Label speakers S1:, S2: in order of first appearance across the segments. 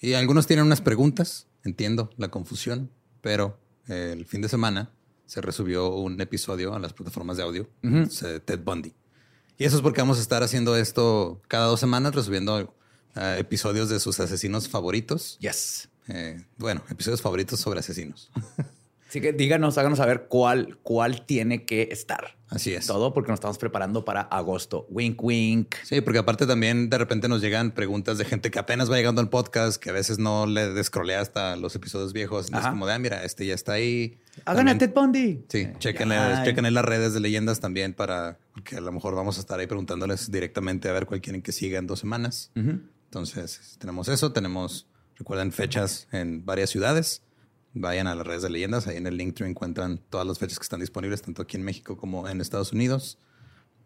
S1: Y algunos tienen unas preguntas. Entiendo la confusión, pero eh, el fin de semana se resubió un episodio a las plataformas de audio de Ted Bundy. Y eso es porque vamos a estar haciendo esto cada dos semanas, resubiendo eh, episodios de sus asesinos favoritos.
S2: Yes.
S1: Eh, bueno, episodios favoritos sobre asesinos.
S2: Así que díganos, háganos saber cuál, cuál tiene que estar.
S1: Así es.
S2: Todo porque nos estamos preparando para agosto. Wink, wink.
S1: Sí, porque aparte también de repente nos llegan preguntas de gente que apenas va llegando al podcast, que a veces no le descrolea hasta los episodios viejos. Es como de, ah, mira, este ya está ahí.
S2: Hagan a Ted Bundy.
S1: Sí, chequen en las redes de leyendas también para que a lo mejor vamos a estar ahí preguntándoles directamente a ver cuál quieren que siga en dos semanas. Entonces, tenemos eso. Tenemos, recuerden, fechas en varias ciudades vayan a las redes de leyendas. Ahí en el link encuentran todas las fechas que están disponibles, tanto aquí en México como en Estados Unidos.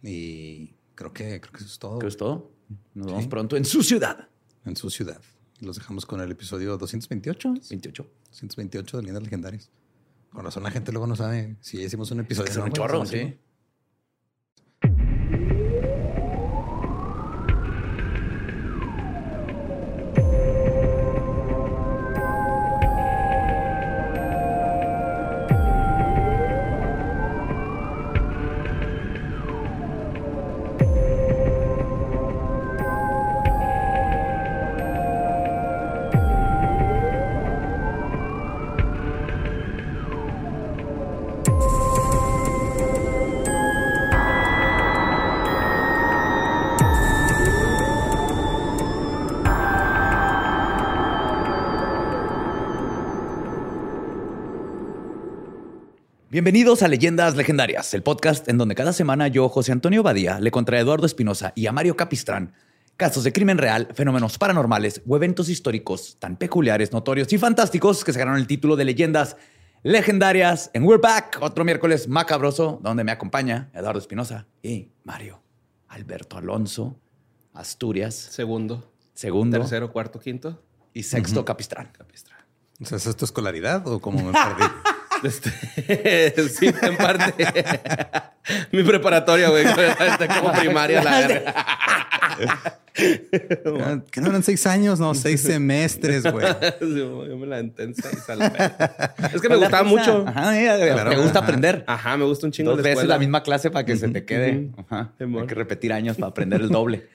S1: Y creo que, creo que eso es todo.
S2: Creo que es todo. Nos vemos pronto en su ciudad.
S1: En su ciudad. Los dejamos con el episodio 228.
S2: 28.
S1: 228 de Leyendas Legendarias. Con razón la gente luego no sabe si hicimos un episodio.
S2: Es un chorro, sí. Bienvenidos a Leyendas Legendarias, el podcast en donde cada semana yo, José Antonio Badía, le contra Eduardo Espinosa y a Mario Capistrán casos de crimen real, fenómenos paranormales o eventos históricos tan peculiares, notorios y fantásticos que se ganaron el título de Leyendas Legendarias en We're Back, otro miércoles macabroso, donde me acompaña Eduardo Espinosa y Mario Alberto Alonso, Asturias.
S3: Segundo.
S2: Segundo.
S3: Tercero, cuarto, quinto.
S2: Y sexto, Capistrán.
S3: Capistrán.
S1: ¿es esto escolaridad o cómo me perdí?
S3: Este, sí, en parte. Mi preparatoria, güey. Como primaria, la verga.
S1: Que no eran seis años, no, seis semestres, güey.
S3: Yo me la en seis a la Es que me gustaba mucho.
S2: Ajá, me gusta aprender.
S3: Ajá, me gusta un chingo
S2: Dos veces la misma clase para que se te quede. Ajá. Hay que repetir años para aprender el doble.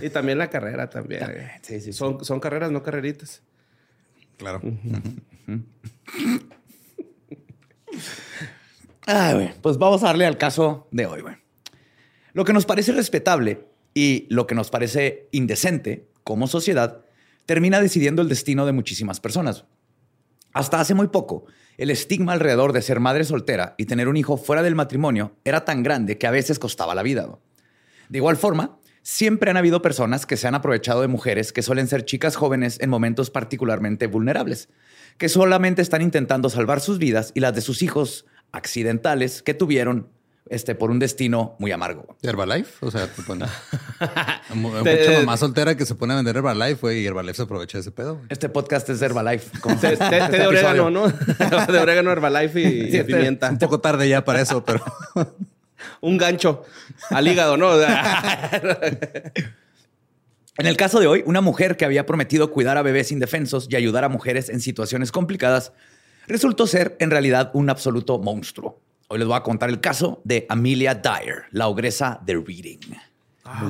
S3: Y también la carrera también. Sí, sí, son, son carreras, no carreritas.
S1: Claro.
S2: Pues vamos a darle al caso de hoy. Lo que nos parece respetable y lo que nos parece indecente como sociedad termina decidiendo el destino de muchísimas personas. Hasta hace muy poco, el estigma alrededor de ser madre soltera y tener un hijo fuera del matrimonio era tan grande que a veces costaba la vida. De igual forma, siempre han habido personas que se han aprovechado de mujeres que suelen ser chicas jóvenes en momentos particularmente vulnerables, que solamente están intentando salvar sus vidas y las de sus hijos accidentales que tuvieron este, por un destino muy amargo.
S1: Herbalife? O sea, te pone... mucha mamá soltera que se pone a vender Herbalife, güey, y Herbalife se aprovecha de ese pedo.
S2: Este podcast es Herbalife.
S3: Té, de orégano, ¿no? de orégano, Herbalife y, pimienta.
S1: un poco tarde ya para eso, pero...
S3: Un gancho al hígado, ¿no?
S2: En el caso de hoy, una mujer que había prometido cuidar a bebés indefensos y ayudar a mujeres en situaciones complicadas resultó ser en realidad un absoluto monstruo. Hoy les voy a contar el caso de Amelia Dyer, la ogresa de Reading.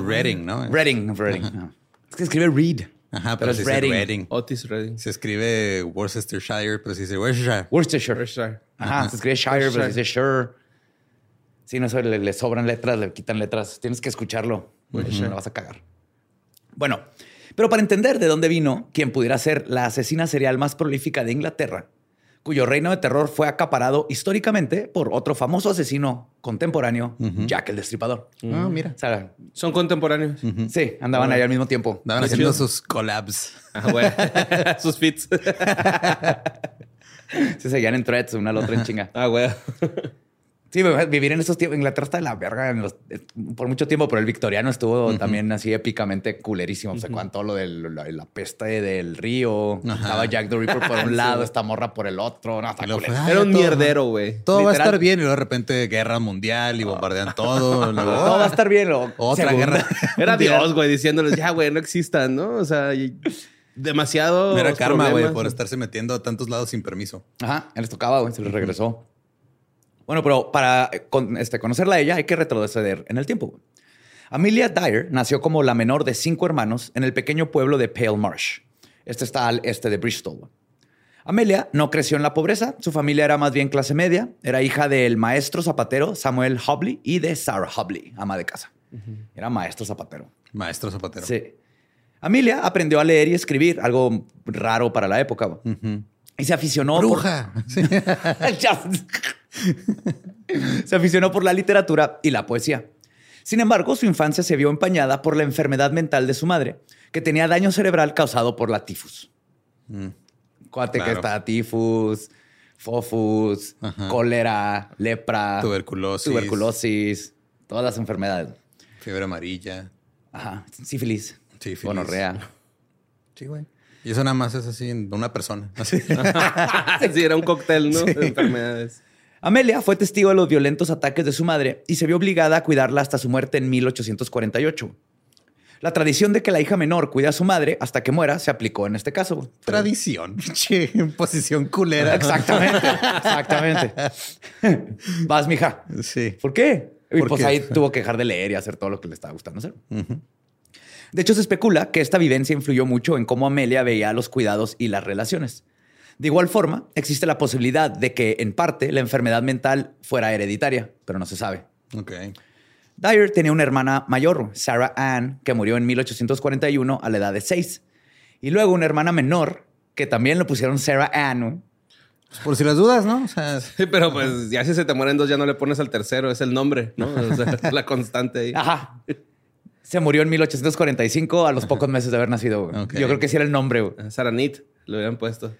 S1: Reading, ¿no?
S2: Reading, Reading. no. Es que escribe Read.
S1: Ajá,
S2: pero
S1: pero
S2: es
S1: se
S2: Reading.
S1: Reading.
S3: Otis Redding.
S1: Se escribe Worcestershire, pero se dice Worcestershire.
S2: Worcestershire.
S3: Worcestershire.
S2: Ajá, se escribe Shire, pero se dice Shire. Sí, no sé, le, le sobran letras, le quitan letras. Tienes que escucharlo. si no vas a cagar. Bueno, pero para entender de dónde vino quien pudiera ser la asesina serial más prolífica de Inglaterra, cuyo reino de terror fue acaparado históricamente por otro famoso asesino contemporáneo, Jack el Destripador.
S1: Ah, mira.
S2: O sea,
S3: Son contemporáneos.
S2: sí, andaban ahí al mismo tiempo.
S1: Andaban
S3: Qué
S1: haciendo
S3: chido.
S1: sus collabs.
S3: Ah, güey. Sus fits.
S2: Se seguían en threads, una al otro en chinga.
S3: Ah, güey.
S2: Sí, vivir en esos tiempos. Inglaterra está de la verga en los- eh, por mucho tiempo, pero el victoriano estuvo también así épicamente culerísimo. O sea, con todo lo de la, la peste del río.
S1: Ajá.
S2: Estaba Jack the Ripper por un lado, esta morra por el otro. No,
S3: Era un
S1: todo-
S3: mierdero, güey.
S1: Todo va a
S2: Literal.
S1: estar bien y luego de repente guerra mundial y bombardean todo. luego-
S2: Todo va a estar bien. luego
S1: Otra
S2: segunda.
S1: guerra.
S3: Era. Dios, güey, diciéndoles, ya, güey, no existan, ¿no? O sea, y- demasiado.
S1: Era karma, güey, por estarse metiendo a tantos lados sin permiso.
S2: Ajá, les tocaba, güey, se les regresó. Bueno, pero para eh, con- este, conocerla a ella hay que retroceder en el tiempo. Amelia Dyer nació como la menor de cinco hermanos en el pequeño pueblo de Pale Marsh. Este está al este de Bristol. Amelia no creció en la pobreza, su familia era más bien clase media, era hija del maestro zapatero Samuel Hobley y de Sarah Hobley, ama de casa. Era maestro zapatero.
S1: Maestro Zapatero.
S2: Sí. Amelia aprendió a leer y escribir, algo raro para la época. güey. Y se aficionó por-
S1: Bruja. Sí.
S2: Se aficionó por la literatura y la poesía. Sin embargo, su infancia se vio empañada por la enfermedad mental de su madre, que tenía daño cerebral causado por la tifus. Cuate que está tifus, fofus,
S1: Ajá.
S2: cólera, lepra,
S1: Tuberculosis.
S2: tuberculosis, todas las enfermedades.
S1: Fiebre amarilla.
S2: Ajá, sífilis,
S1: Sífilis.
S2: gonorrea.
S1: Sí, güey. Y eso nada más es así en una persona. Así.
S3: sí, era un cóctel, ¿no? De enfermedades.
S2: Amelia fue testigo de los violentos ataques de su madre y se vio obligada a cuidarla hasta su muerte en 1848. La tradición de que la hija menor cuide a su madre hasta que muera se aplicó en este caso.
S1: Tradición. Che, posición culera.
S2: Exactamente, exactamente. Vas, mija.
S1: Sí.
S2: ¿Por qué? Y
S1: ¿Por
S2: pues
S1: qué?
S2: ahí tuvo que dejar de leer y hacer todo lo que le estaba gustando hacer. De hecho, se especula que esta vivencia influyó mucho en cómo Amelia veía los cuidados y las relaciones. De igual forma, existe la posibilidad de que, en parte, la enfermedad mental fuera hereditaria, pero no se sabe.
S1: Ok.
S2: Dyer tenía una hermana mayor, Sarah Ann, que murió en 1841 a la edad de 6. Y luego una hermana menor, que también le pusieron Sarah Ann. ¿no?
S1: Pues por si las dudas, ¿no? O sea,
S3: Sí, pero pues ya si se te mueren dos, ya no le pones al tercero, es el nombre, ¿no? O sea, la constante ahí.
S2: Ajá. Se murió en 1845 a los pocos meses de haber nacido. Yo creo que sí era el nombre. güey.
S3: Saranit, le hubieran puesto.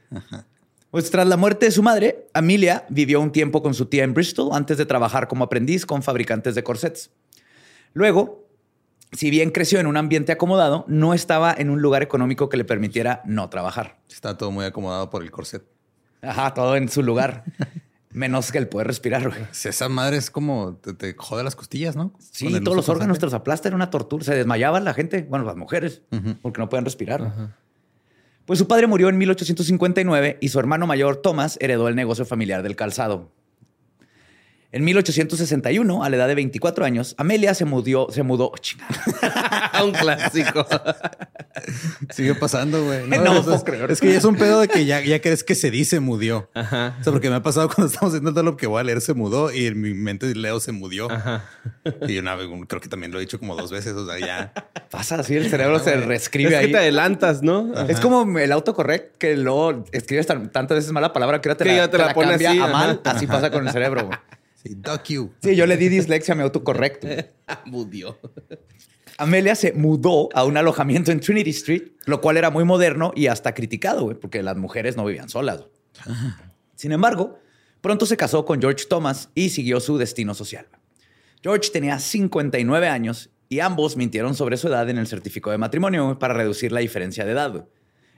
S2: Pues tras la muerte de su madre, Amelia vivió un tiempo con su tía en Bristol antes de trabajar como aprendiz con fabricantes de corsets. Luego, si bien creció en un ambiente acomodado, no estaba en un lugar económico que le permitiera no trabajar.
S1: está todo muy acomodado por el corset.
S2: Ajá, todo en su lugar. Menos que el poder respirar. güey.
S1: Si esa madre es como te, te jode las costillas, ¿no?
S2: Sí,
S1: el
S2: todos los órganos te los aplasta, era una tortura. Se desmayaba la gente, bueno, las mujeres, porque no pueden respirar. Pues su padre murió en 1859 y su hermano mayor, Thomas, heredó el negocio familiar del calzado. En 1861, a la edad de 24 años, Amelia se mudó, se mudó, oh, chingada.
S3: un clásico.
S1: Sigue pasando, güey.
S2: No
S1: o sea,
S2: puedo
S1: es,
S2: creer.
S1: es que ya es un pedo de que ya, ya crees que se dice mudió.
S3: Ajá.
S1: O sea, porque me ha pasado cuando estamos haciendo todo lo que voy a leer se mudó y en mi mente leo se mudió.
S3: Ajá.
S1: Y una vez, creo que también lo he dicho como dos veces. O sea, ya.
S2: Pasa así, el cerebro se reescribe
S3: Es que
S2: ahí.
S3: te adelantas, ¿no?
S2: Es como el autocorrect que luego escribes tan- tantas veces mala palabra que ahora te
S3: Que
S2: la,
S3: ya te
S2: te
S3: la
S2: la
S3: pone
S2: cambia
S3: así,
S2: a
S3: ajá.
S2: mal. Así pasa con el cerebro. güey.
S1: Sí, duck you.
S2: Sí, yo le di dislexia a mi autocorrect. güey.
S3: Mudió.
S2: Amelia se mudó a un alojamiento en Trinity Street, lo cual era muy moderno y hasta criticado, güey, porque las mujeres no vivían solas. Sin embargo, pronto se casó con George Thomas y siguió su destino social. George tenía 59 años y ambos mintieron sobre su edad en el certificado de matrimonio para reducir la diferencia de edad.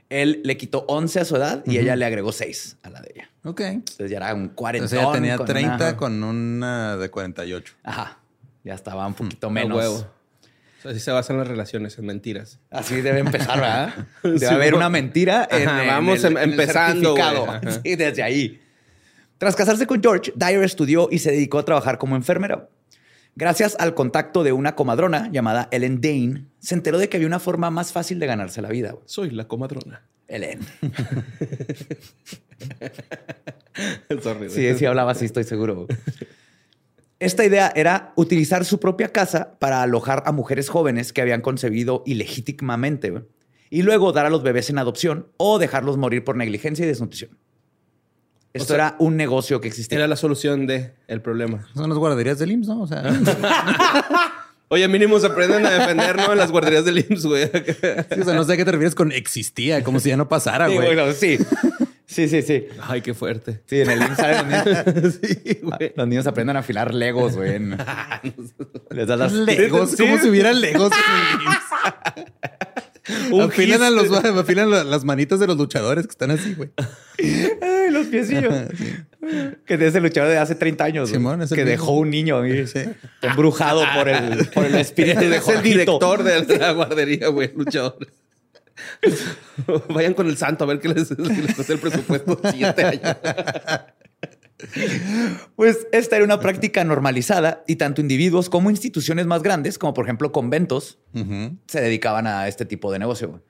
S2: Él le quitó 11 a su edad y ella le agregó 6 a la de ella.
S1: Ok.
S2: Entonces ya era un 40.
S1: Entonces ella tenía 30 con una de 48.
S2: Ajá. Ya estaba un poquito
S3: A
S2: menos.
S3: huevo. Así se basan las relaciones, en mentiras.
S2: Así debe empezar, ¿verdad? Debe
S3: Sí,
S2: haber una mentira en,
S3: Ajá,
S2: en
S3: vamos
S2: el-
S3: em-
S2: en el
S3: empezando.
S2: Sí, desde ahí. Tras casarse con George, Dyer estudió y se dedicó a trabajar como enfermera. Gracias al contacto de una comadrona llamada Ellen Dane, se enteró de que había una forma más fácil de ganarse la vida.
S3: Soy la comadrona.
S2: Ellen.
S3: Sorry.
S2: Sí, sí hablaba así, estoy seguro. Esta idea era utilizar su propia casa para alojar a mujeres jóvenes que habían concebido ilegítimamente y luego dar a los bebés en adopción o dejarlos morir por negligencia y desnutrición. Esto
S3: sea,
S2: era un negocio que existía.
S3: Era la solución de el problema.
S1: Son las guarderías del IMSS, ¿no? O sea,
S3: Oye, mínimo se aprenden a defender, ¿no? En las guarderías del IMSS, güey.
S1: sí, o sea, no sé a qué te refieres con existía, como si ya no pasara,
S2: Sí,
S1: güey.
S2: bueno, sí. Sí, sí, sí.
S3: Ay, qué fuerte.
S2: Sí, en el IMSS salen los niños,
S3: Sí, güey.
S2: los niños aprenden a afilar legos, güey. Les das las...
S1: Legos, como si hubiera Legos en el IMSS. Afilan, a los, afilan la- las manitas de los luchadores que están así, güey.
S2: Ay, los piecillos. Que es ese luchador de hace 30 años. güey,
S1: Simón, es el
S2: que
S1: mismo.
S2: dejó un niño
S1: Sí.
S2: embrujado por el, por el espíritu de
S3: es el director de la guardería, güey, luchador. Vayan con el santo a ver qué les, qué les cuesta el presupuesto el siguiente año.
S2: Pues esta era una práctica normalizada y tanto individuos como instituciones más grandes, como por ejemplo conventos, se dedicaban a este tipo de negocio.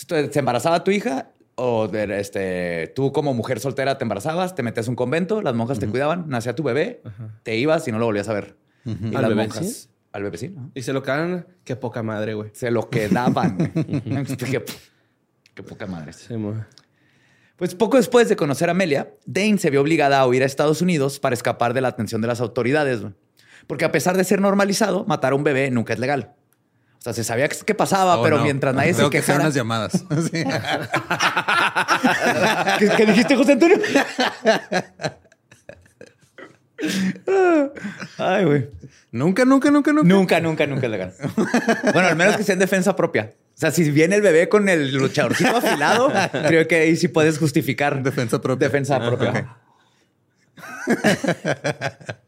S2: Entonces, se embarazaba tu hija o este, tú como mujer soltera te embarazabas, te metías a un convento, las monjas te cuidaban, nacía tu bebé, te ibas y no lo volvías a ver. Y
S3: ¿Al
S2: las
S3: bebé,
S2: monjas-
S3: sí?
S2: Al bebé sí, ¿no?
S3: Y se lo quedan, qué poca madre, güey.
S2: Se lo quedaban. qué, qué poca madre.
S3: Sí.
S2: Pues poco después de conocer a Amelia, Dane se vio obligada a huir a Estados Unidos para escapar de la atención de las autoridades. güey. Porque a pesar de ser normalizado, matar a un bebé nunca es legal. O sea, se sabía qué pasaba,
S1: Oh,
S2: pero
S1: no.
S2: mientras nadie
S1: Tengo
S2: se
S1: que hacer
S2: quejara.
S1: unas llamadas. Sí.
S2: ¿Qué, qué dijiste, José Antonio? Ay, güey.
S1: Nunca, nunca, nunca, nunca.
S2: Nunca, nunca, nunca es legal. Bueno, al menos que sea en defensa propia. O sea, si viene el bebé con el luchadorcito afilado, creo que ahí sí puedes justificar
S1: Defensa propia.
S2: Defensa propia.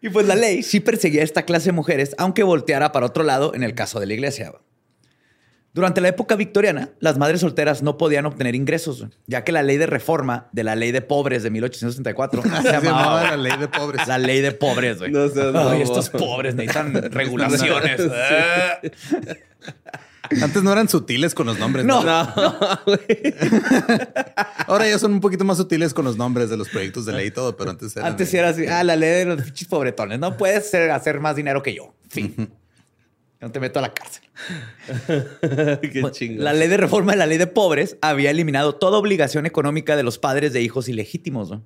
S2: y pues la ley sí perseguía a esta clase de mujeres, aunque volteara para otro lado en el caso de la iglesia. Durante la época victoriana, las madres solteras no podían obtener ingresos, ya que la ley de reforma de la ley de pobres de 1864 se
S1: Se
S2: llamaba
S1: la ley de pobres.
S2: la ley de pobres, güey.
S3: No seas
S2: Ay, estos pobres necesitan regulaciones. Ah.
S1: Antes no eran sutiles con los nombres.
S2: No.
S1: Ahora ya son un poquito más sutiles con los nombres de los proyectos de ley y todo, pero antes eran.
S2: Antes era así, ah, la ley de los pinches pobretones. No puedes hacer más dinero que yo. Fin. No te meto a la cárcel.
S3: qué chingo.
S2: La ley de reforma de la ley de pobres había eliminado toda obligación económica de los padres de hijos ilegítimos. ¿no? O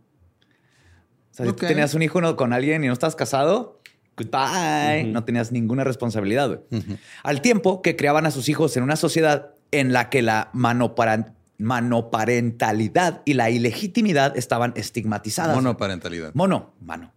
S2: sea, si tú tenías un hijo no- con alguien y no estás casado, goodbye. No tenías ninguna responsabilidad. güey. Al tiempo que criaban a sus hijos en una sociedad en la que la manoparan- manoparentalidad y la ilegitimidad estaban estigmatizadas.
S1: Monoparentalidad.
S2: Mono, mano.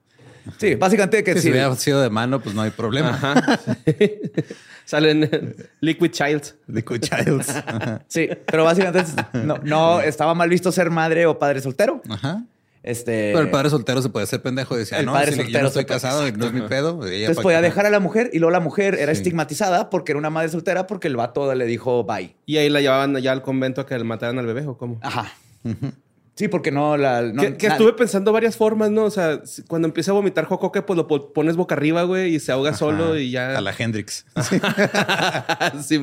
S2: Sí, básicamente que sí.
S1: si hubiera sido de mano, pues no hay problema.
S3: Ajá. Salen eh, Liquid Child.
S1: Liquid Childs. Ajá.
S2: Sí, pero básicamente no, no estaba mal visto ser madre o padre soltero.
S1: Ajá.
S2: Este,
S1: Pero el padre soltero se puede hacer pendejo y decía,
S2: El
S1: no,
S2: padre
S1: si yo
S2: soltero
S1: no estoy
S2: puede-
S1: casado y no es mi pedo. ella
S2: Entonces podía dejar a la mujer y luego la mujer era
S1: Sí.
S2: estigmatizada porque era una madre soltera porque el vato le dijo bye.
S3: Y ahí la llevaban ya al convento a que le mataran al bebé o cómo.
S2: Ajá. Sí, porque no la. no-
S3: que estuve pensando varias formas, ¿no? O sea, cuando empieza a vomitar jocoque, pues lo po- pones boca arriba, güey, y se ahoga solo y ya.
S1: A la Hendrix.
S3: Sí.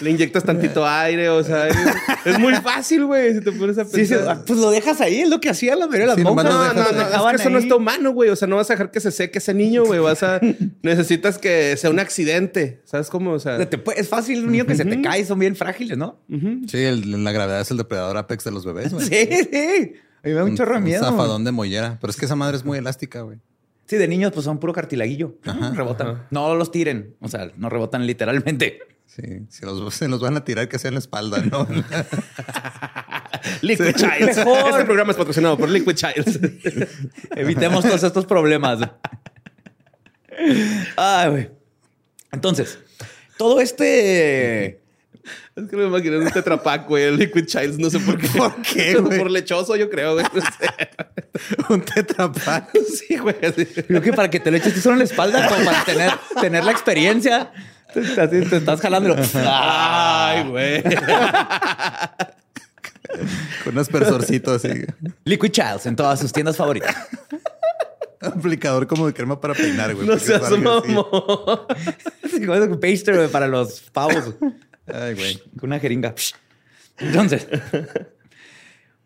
S3: Le inyectas tantito aire, o sea, es, es muy fácil, güey, si te pones a
S2: Sí, sí,
S3: pensar.
S2: pues lo dejas ahí, es lo que hacían la mayoría de las
S1: Sí,
S2: monjas.
S3: No, no,
S1: dejas-
S3: no, es que eso no está humano, güey. O sea, no vas a dejar que se seque ese niño, güey. Vas a... Necesitas que sea un accidente. ¿Sabes cómo? O sea...
S2: Es fácil un niño que se te cae, son bien frágiles, ¿no?
S1: Sí, el- la gravedad es el depredador apex de los bebés, güey.
S2: Sí, sí. A mí me da un chorro de
S1: Un
S2: miedo.
S1: zafadón de mollera. Pero es que esa madre es muy elástica, güey.
S2: Sí, de niños pues son puro cartilaguillo. rebotan. No los tiren. O sea, no rebotan literalmente.
S1: Sí, si los, se los van a tirar, que sea en la espalda, ¿no?
S3: Liquid Childs.
S2: Mejor.
S3: Este programa es patrocinado por Liquid Childs.
S2: Evitemos todos estos problemas. Ay, güey. Entonces, todo este
S3: Es que me imaginé un tetrapack, güey. El Liquid Childs, no sé por qué.
S1: ¿Por qué, güey?
S3: Por lechoso, yo creo, güey. No sé.
S1: Un tetrapack.
S3: Sí, güey.
S2: Creo que para que te lo eches tú solo en la espalda, como para tener, tener la experiencia. Te, te- estás jalando.
S3: Ay, güey.
S1: Con un aspersorcito así.
S2: Liquid Childs en todas sus tiendas favoritas.
S1: Aplicador como de crema para peinar, güey.
S3: No seas
S1: así.
S3: mamón.
S2: Un paster güey, para los pavos.
S1: Ay, güey.
S2: Con una jeringa. Entonces,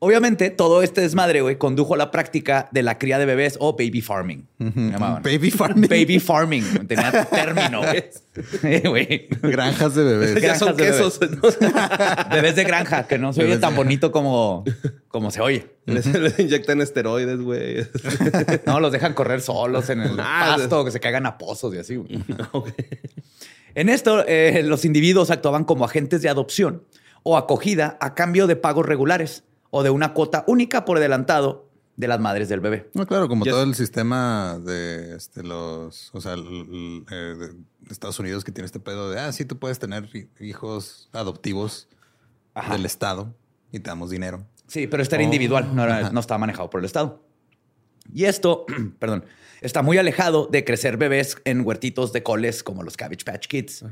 S2: obviamente, todo este desmadre, güey, condujo a la práctica de la cría de bebés o baby farming. Llamaban.
S1: Baby farming.
S2: Baby farming. Tenía término, güey. Eh.
S1: Granjas de bebés.
S3: Ya son
S2: Granjas de
S3: quesos. ¿no?
S2: Bebés de granja, que no se oye
S1: Bebés
S2: tan bonito como, como se oye.
S3: Les, les inyectan esteroides, güey.
S2: No, los dejan correr solos en el
S3: Ah,
S2: pasto, que se caigan a pozos y así. güey. En esto, eh, los individuos actuaban como agentes de adopción o acogida a cambio de pagos regulares o de una cuota única por adelantado de las madres del bebé.
S1: No, claro, como todo el sistema de este, los, o sea, el- el, eh, de Estados Unidos que tiene este pedo de, ah, sí, tú puedes tener hi- hijos adoptivos
S2: Ajá.
S1: del Estado y te damos dinero.
S2: Sí, pero este era
S1: Oh,
S2: individual, no, era- no estaba manejado por el Estado. Y esto, perdón, está muy alejado de crecer bebés en huertitos de coles como los Cabbage Patch Kids.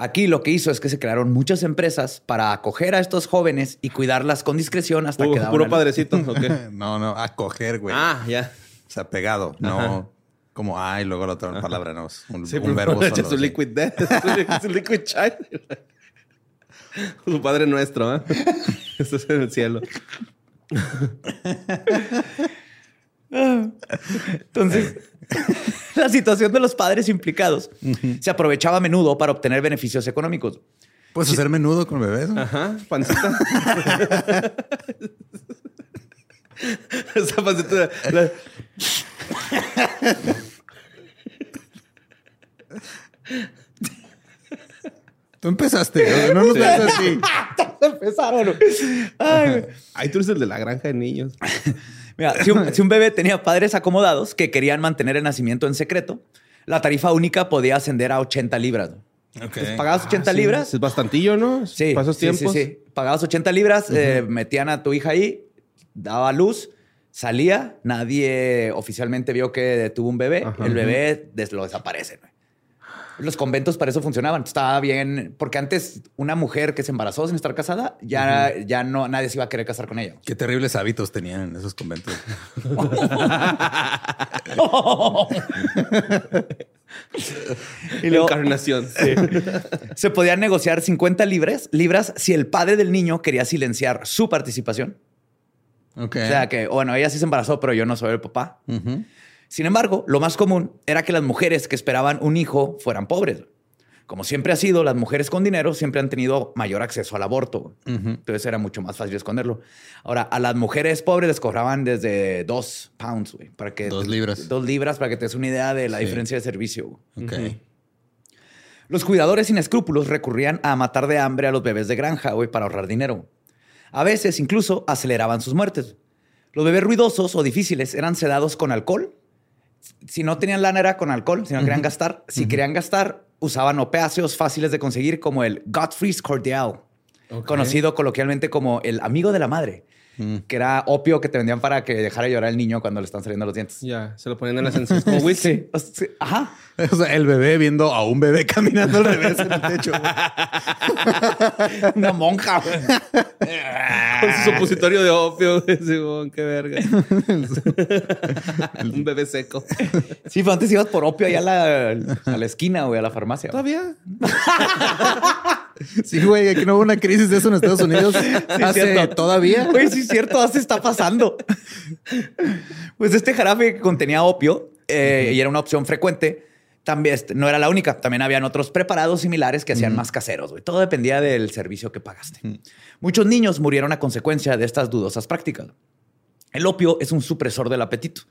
S2: Aquí lo que hizo es que se crearon muchas empresas para acoger a estos jóvenes y cuidarlas con discreción hasta
S3: Puro,
S2: que daban
S3: puro padrecito. ¿o qué?
S1: No, no, acoger, güey.
S3: Ah, ya.
S1: O sea, pegado, no como ah y luego la otra palabra, no, es un,
S3: Sí,
S1: un
S3: pero
S1: verbo
S3: es
S1: solo.
S3: su
S1: sí.
S3: liquid death. Es su liquid child. Su padre nuestro, ¿eh? Esto es en el cielo.
S2: Entonces, la situación de los padres implicados se aprovechaba a menudo para obtener beneficios económicos.
S1: Puedes hacer menudo con bebés. ¿no?
S3: Ajá, pancita. Esa pancita. la-
S1: Tú empezaste, güey, no nos veas así.
S2: Empezaron. Ay,
S3: tú eres el de la granja de niños.
S2: Mira, si un, si un bebé tenía padres acomodados que querían mantener el nacimiento en secreto, la tarifa única podía ascender a 80 libras. Entonces, pagabas 80
S3: Ah, sí,
S2: libras.
S3: Es bastantillo, ¿no?
S2: Sí,
S3: Para esos
S2: sí, sí,
S3: tiempos.
S2: sí. Pagabas 80 libras, eh, metían a tu hija ahí, daba luz, salía, nadie oficialmente vio que tuvo un bebé,
S3: Ajá.
S2: el bebé des- lo desaparece. güey. Los conventos para eso funcionaban. Estaba bien, porque antes una mujer que se embarazó sin estar casada, ya, ya no, nadie se iba a querer casar con ella.
S1: Qué terribles hábitos tenían en esos conventos.
S2: Y luego-
S3: Encarnación.
S2: Se podían negociar 50 libras, libras si el padre del niño quería silenciar su participación.
S1: Ok.
S2: O sea que, bueno, ella sí se embarazó, pero yo no soy el papá.
S1: Ujú.
S2: Sin embargo, lo más común era que las mujeres que esperaban un hijo fueran pobres. Como siempre ha sido, las mujeres con dinero siempre han tenido mayor acceso al aborto. Entonces era mucho más fácil esconderlo. Ahora, a las mujeres pobres les cobraban desde dos pounds, güey, para que
S1: Dos libras.
S2: Dos libras para que te des una idea de la
S1: Sí.
S2: diferencia de servicio.
S1: Ok.
S2: Los cuidadores sin escrúpulos recurrían a matar de hambre a los bebés de granja, güey, para ahorrar dinero. A veces incluso aceleraban sus muertes. Los bebés ruidosos o difíciles eran sedados con alcohol. Si no tenían lana era con alcohol, si no querían gastar. Si querían gastar, usaban opiáceos fáciles de conseguir como el Godfrey's Cordial, conocido coloquialmente como el amigo de la madre, que era opio que te vendían para que dejara llorar el niño cuando le están saliendo los dientes.
S3: Ya, se lo ponían en las encías como whisky.
S2: Sí, o sea, sí, Ajá.
S1: O sea, el bebé viendo a un bebé caminando al revés en el techo.
S2: Una monja.
S3: Con su supositorio de opio. Simón, qué verga. Un bebé seco.
S2: Sí, pero antes ibas por opio allá a la, a la esquina, güey, a la farmacia.
S3: ¿Todavía?
S1: Sí, güey, aquí no hubo una crisis de eso en Estados Unidos. Hace
S2: cierto.
S1: todavía.
S2: Güey, sí es cierto, así está pasando. Pues este jarabe que contenía opio eh, y era una opción frecuente, también este, no era la única. También habían otros preparados similares que hacían más caseros. güey. Todo dependía del servicio que pagaste. Muchos niños murieron a consecuencia de estas dudosas prácticas. El opio es un supresor del apetito.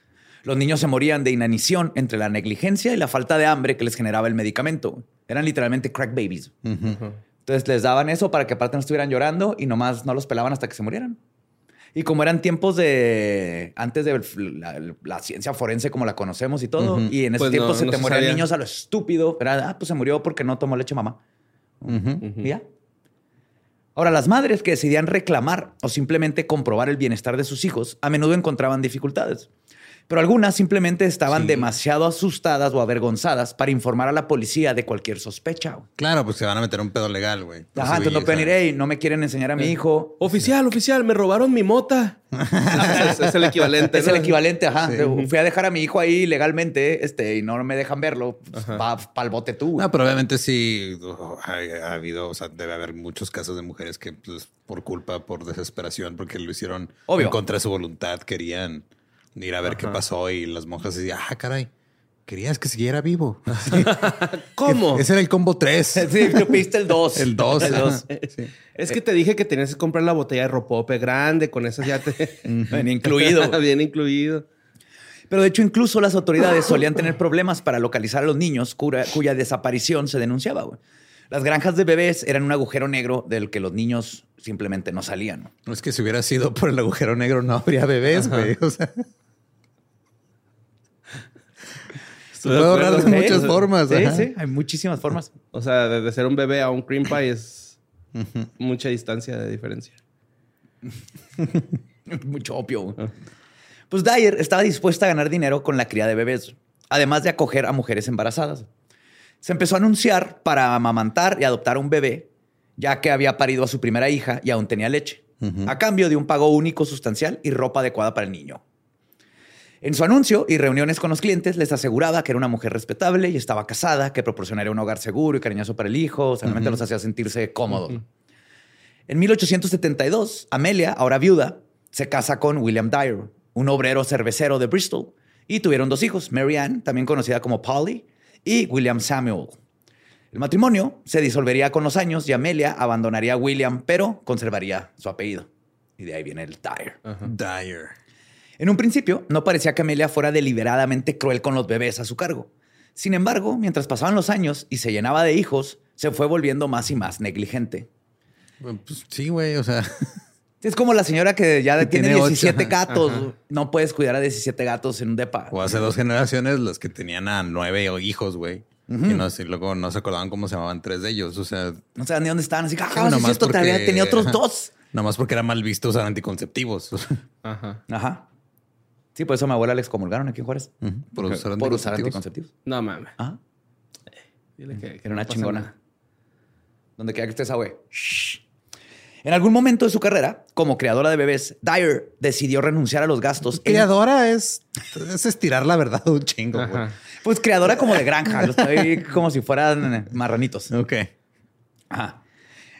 S2: Los niños se morían de inanición entre la negligencia y la falta de hambre que les generaba el medicamento. Eran literalmente crack babies. Entonces les daban eso para que aparte no estuvieran llorando y nomás no los pelaban hasta que se murieran. Y como eran tiempos de antes de la, la ciencia forense como la conocemos y todo, y en esos
S3: Pues
S2: tiempos
S3: no,
S2: se
S3: no
S2: te
S3: se
S2: morían
S3: sabía.
S2: niños a lo estúpido. Era, ah, pues se murió porque no tomó leche mamá. Y ya. Ahora, las madres que decidían reclamar o simplemente comprobar el bienestar de sus hijos a menudo encontraban dificultades. Pero algunas simplemente estaban
S1: Sí.
S2: demasiado asustadas o avergonzadas para informar a la policía de cualquier sospecha. güey.
S1: Claro, pues se van a meter un pedo legal, güey.
S2: Ajá, entonces no pueden ir, hey, no me quieren enseñar a mi hijo.
S3: Oficial, oficial, me robaron mi mota. es, es el equivalente.
S2: Es el equivalente, ajá. Fui a dejar a mi hijo ahí legalmente este, y no me dejan verlo. Pues, va para el bote tú. güey.
S1: No, pero obviamente sí oh, ha, ha habido, o sea, debe haber muchos casos de mujeres que pues, por culpa, por desesperación, porque lo hicieron
S2: Obvio.
S1: en contra de su voluntad, querían ir a ver qué pasó y las monjas decían, ah, caray, querías que siguiera vivo.
S3: ¿Cómo?
S1: Ese era el combo 3.
S2: Sí, tú pediste el 2.
S1: El 2.
S2: El 2.
S3: Es que te dije que tenías que comprar la botella de ropope grande, con eso ya te...
S2: Bien incluido.
S3: Bien incluido.
S2: Pero de hecho, incluso las autoridades solían tener problemas para localizar a los niños cura- cuya desaparición se denunciaba. güey. Las granjas de bebés eran un agujero negro del que los niños simplemente no salían. ¿no?
S1: No es que si hubiera sido por el agujero negro no habría bebés, güey. O sea, se puede ahorrar de muchas formas.
S2: Sí,
S1: ajá.
S2: sí, hay muchísimas formas.
S3: O sea, de, de ser un bebé a un cream pie es mucha distancia de diferencia.
S2: Mucho opio. güey. Pues Dyer estaba dispuesta a ganar dinero con la cría de bebés, además de acoger a mujeres embarazadas. Se empezó a anunciar para amamantar y adoptar un bebé, ya que había parido a su primera hija y aún tenía leche, a cambio de un pago único sustancial y ropa adecuada para el niño. En su anuncio y reuniones con los clientes les aseguraba que era una mujer respetable y estaba casada, que proporcionaría un hogar seguro y cariñoso para el hijo, o sea, realmente los hacía sentirse cómodos. En 1872, Amelia, ahora viuda, se casa con William Dyer, un obrero cervecero de Bristol, y tuvieron dos hijos, Mary Ann, también conocida como Polly, y William Samuel. El matrimonio se disolvería con los años y Amelia abandonaría a William, pero conservaría su apellido. Y de ahí viene el Dyer.
S1: Dyer.
S2: En un principio, no parecía que Amelia fuera deliberadamente cruel con los bebés a su cargo. Sin embargo, mientras pasaban los años y se llenaba de hijos, se fue volviendo más y más negligente.
S1: Pues sí, güey. O sea,
S2: Es como la señora que ya
S1: Que
S2: tiene,
S1: tiene ocho,
S2: 17
S1: ajá.
S2: gatos. No puedes cuidar a 17 gatos en un depa.
S1: o hace dos generaciones los que tenían a nueve hijos, güey. Y no, sé, luego no se acordaban cómo se llamaban tres de ellos. O sea,
S2: No sabían ni dónde estaban. Así que, ah, es cierto, todavía
S1: porque-
S2: tenía otros dos.
S1: nomás porque era mal visto usar anticonceptivos.
S3: Ajá.
S2: Ajá. Sí, por eso a mi abuela le excomulgaron aquí en Juárez.
S1: Por usar
S2: Por usar
S1: anticonceptivos.
S3: No mames.
S2: Ajá.
S3: Dile que, que
S2: Era una chingona.
S3: nada.
S2: Donde quiera que estés, güey. En algún momento de su carrera, como creadora de bebés, Dyer decidió renunciar a los gastos. en-
S1: Criadora es, es estirar la verdad un chingo.
S2: Pues creadora como de granja. Los estoy como si fueran eh, marranitos.
S1: Ok.
S2: Ajá.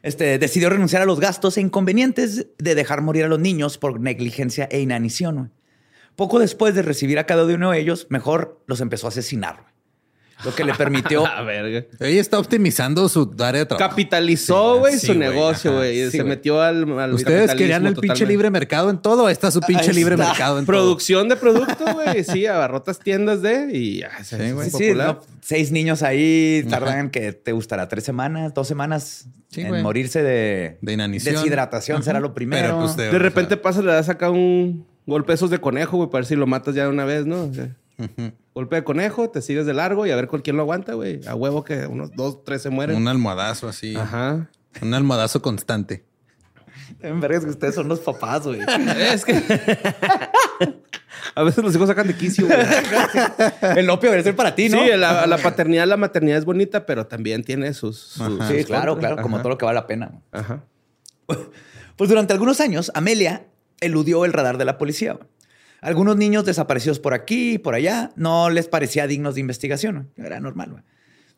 S2: Este, decidió renunciar a los gastos e inconvenientes de dejar morir a los niños por negligencia e inanición. Poco después de recibir a cada uno de ellos, mejor los empezó a asesinar. güey. Lo que le permitió
S3: A verga.
S1: Ella está optimizando su área de trabajo.
S3: Capitalizó, güey,
S1: sí,
S3: su negocio, güey.
S2: Sí,
S3: se
S2: güey.
S3: metió al, al
S1: Ustedes querían el pinche
S3: totalmente.
S1: libre mercado en todo. Ahí está su pinche libre mercado en todo.
S3: Producción de producto, güey. Sí, abarrotas tiendas de y ya. se
S1: Sí.
S2: Sí, sí,
S3: popular.
S2: no, seis niños ahí
S1: Ajá.
S2: tardan que te gustará tres semanas, dos semanas
S1: Sí,
S2: en morirse de,
S1: De inanición.
S2: deshidratación
S1: Ajá.
S2: será lo primero.
S1: Pero, pues, de-
S3: De repente
S1: o sea,
S3: pasa, le das acá un golpe esos de conejo, güey, para ver si lo matas ya de una vez, ¿no? O sea, Golpe de conejo, te sigues de largo y a ver con quién lo aguanta, güey. A huevo que unos dos, tres se mueren.
S1: un almohadazo así.
S3: Ajá.
S1: Un almohadazo constante.
S2: En verga, es que ustedes son los papás, güey.
S3: Es que. a veces los hijos sacan de quicio, güey.
S2: El opio debe ser para ti, ¿no?
S3: Sí, la, la paternidad, la maternidad es bonita, pero también tiene sus. sus-
S2: Sí,
S3: sus
S2: claro,
S3: contras.
S2: claro, como
S3: Ajá.
S2: todo lo que vale la pena.
S3: Ajá.
S2: Pues durante algunos años, Amelia eludió el radar de la policía. Algunos niños desaparecidos por aquí y por allá no les parecía dignos de investigación. Era normal.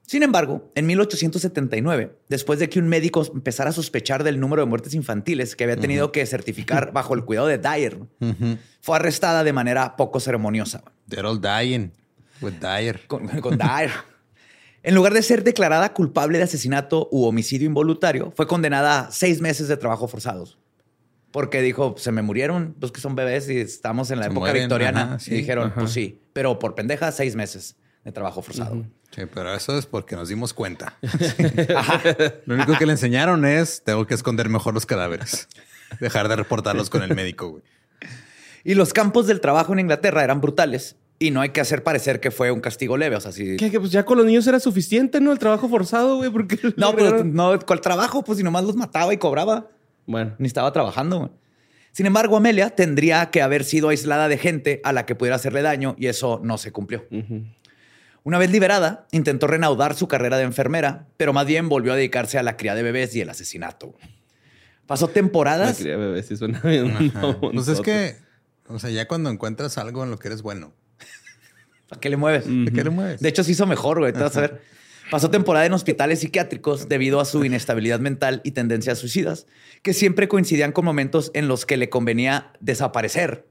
S2: Sin embargo, en 1879, después de que un médico empezara a sospechar del número de muertes infantiles que había tenido que certificar bajo el cuidado de Dyer, fue arrestada de manera poco ceremoniosa
S1: They're all dying with Dyer.
S2: con, con Dyer. En lugar de ser declarada culpable de asesinato u homicidio involuntario, fue condenada a seis meses de trabajo forzados. Porque dijo, se me murieron, pues que son bebés y estamos en la
S1: Se
S2: época
S1: mueren,
S2: victoriana.
S1: ajá,
S2: y dijeron,
S3: ajá.
S2: pues sí, pero por pendeja, seis meses de trabajo forzado.
S1: Sí, pero eso es porque nos dimos cuenta. Lo único que le enseñaron es tengo que esconder mejor los cadáveres. Dejar de reportarlos con el médico, güey.
S2: Y los campos del trabajo en Inglaterra eran brutales y no hay que hacer parecer que fue un castigo leve. O sea, si...
S3: Que, que, pues ya con los niños era suficiente, ¿no? El trabajo forzado, güey, porque...
S2: No, pero no, ¿cuál trabajo? Pues si nomás los mataba y cobraba.
S3: Bueno.
S2: Ni estaba trabajando. güey. Sin embargo, Amelia tendría que haber sido aislada de gente a la que pudiera hacerle daño y eso no se cumplió. Una vez liberada, intentó reanudar su carrera de enfermera, pero más bien volvió a dedicarse a la cría de bebés y el asesinato. Pasó
S3: La
S2: temporadas.
S3: cría de bebés sí suena bien.
S1: Ajá. Pues es que, o sea, ya cuando encuentras algo en lo que eres bueno,
S2: ¿Para qué le mueves?
S1: ¿de qué le mueves?
S2: De hecho, se hizo mejor, güey. Te vas a ver. Pasó temporada en hospitales psiquiátricos debido a su inestabilidad mental y tendencias suicidas, que siempre coincidían con momentos en los que le convenía desaparecer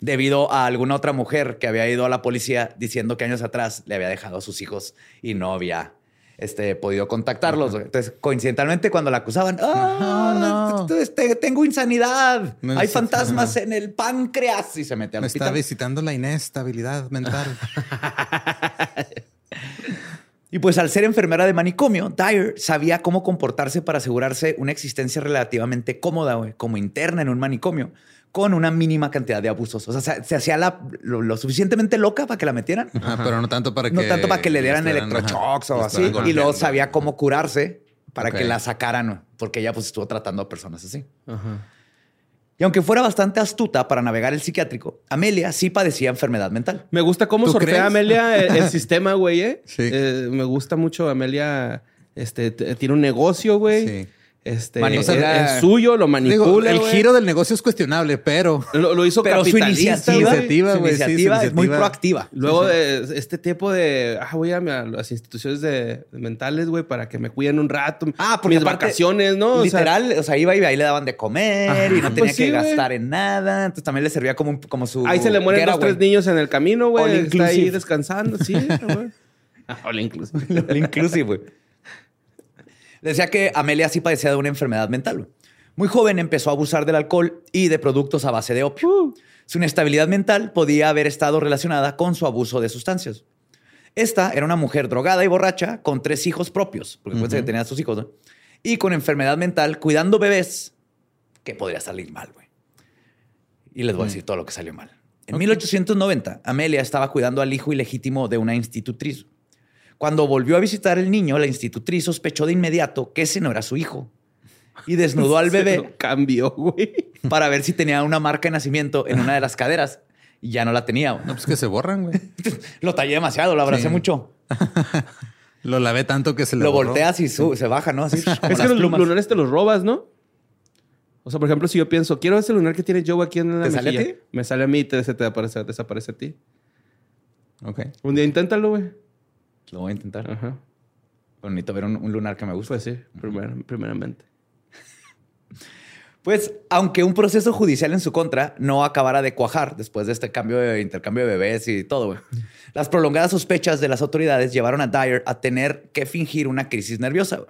S2: debido a alguna otra mujer que había ido a la policía diciendo que años atrás le había dejado a sus hijos y no había este, podido contactarlos. Entonces, coincidentalmente, cuando la acusaban, ¡Ah,
S1: No, no.
S2: este, tengo insanidad, hay fantasmas en el páncreas y se mete al
S1: Me está visitando la inestabilidad mental.
S2: Y pues al ser enfermera de manicomio, Dyer sabía cómo comportarse para asegurarse una existencia relativamente cómoda, como interna en un manicomio, con una mínima cantidad de abusos. O sea, se, se hacía la- lo, lo suficientemente loca para que la metieran.
S1: Ajá, pero no tanto para que.
S2: No tanto para que le dieran
S1: ajá,
S2: o así. Y luego sabía cómo curarse para que la sacaran, porque ella pues estuvo tratando a personas así.
S3: Ajá.
S2: Y aunque fuera bastante astuta para navegar el psiquiátrico, Amelia sí padecía enfermedad mental.
S3: Me gusta cómo
S1: ¿Tú
S3: sortea
S1: crees?
S3: Amelia el, el sistema, güey, ¿eh?
S1: Sí.
S3: Eh, Me gusta mucho Amelia. Este, tiene un negocio, güey.
S1: Sí.
S3: Este,
S2: Manipula-
S3: es, es suyo, lo
S1: Digo,
S3: manipula,
S1: el giro del negocio es cuestionable, pero
S3: Lo, lo hizo
S2: Pero su iniciativa,
S1: iniciativa,
S2: su
S1: sí, su
S2: iniciativa es muy
S1: iniciativa.
S2: proactiva.
S3: Luego de este tiempo de, ah, voy a, a las instituciones de, de mentales, güey, para que me cuiden un rato.
S2: Ah, porque
S3: mis
S2: aparte,
S3: vacaciones, ¿no? O sea,
S2: Literal, o sea, iba y ahí le daban de comer
S3: Ajá,
S2: y no tenía
S3: pues
S2: que
S3: sí,
S2: gastar en nada. Entonces también le servía como, como su.
S3: ahí se le mueren dos,
S2: getaway.
S3: tres niños en el camino, güey. Está ahí descansando, sí, güey. All inclusive.
S2: All inclusive, güey. Decía que Amelia sí padecía de una enfermedad mental. Muy joven empezó a abusar del alcohol y de productos a base de opio.
S3: Uh.
S2: Su inestabilidad mental podía haber estado relacionada con su abuso de sustancias. Esta era una mujer drogada y borracha con tres hijos propios, porque uh que tenía a sus hijos, ¿no? y con enfermedad mental, cuidando bebés, que podría salir mal, güey. Y les voy a decir todo lo que salió mal. En 1890, Amelia estaba cuidando al hijo ilegítimo de una institutriz. Cuando volvió a visitar el niño, la institutriz sospechó de inmediato que ese no era su hijo y desnudó al
S3: Se
S2: bebé
S3: lo cambió, güey.
S2: para ver si tenía una marca de nacimiento en una de las caderas y ya no la tenía. güey.
S1: no, pues que se borran, güey.
S2: Lo tallé demasiado, lo abracé
S1: Sí.
S2: mucho.
S1: Lo lavé tanto que se le
S2: Lo
S1: borró.
S2: volteas y su- se baja, ¿no? Así, como
S3: Es que los
S2: plumas.
S3: lunares te los robas, ¿no? O sea, por ejemplo, si yo pienso, quiero ese lunar que tiene Joe aquí en la
S2: ¿Te sale a
S3: mejilla.
S2: ti?
S3: Me sale a mí y te, se te aparece, desaparece a ti.
S1: Ok.
S3: Un día inténtalo, güey.
S2: Lo voy a intentar.
S3: Ajá.
S2: Pero necesito ver un, un lunar que me guste.
S3: Pues sí, primer- primeramente.
S2: Pues, aunque un proceso judicial en su contra no acabara de cuajar después de este cambio de intercambio de bebés y todo, las prolongadas sospechas de las autoridades llevaron a Dyer a tener que fingir una crisis nerviosa.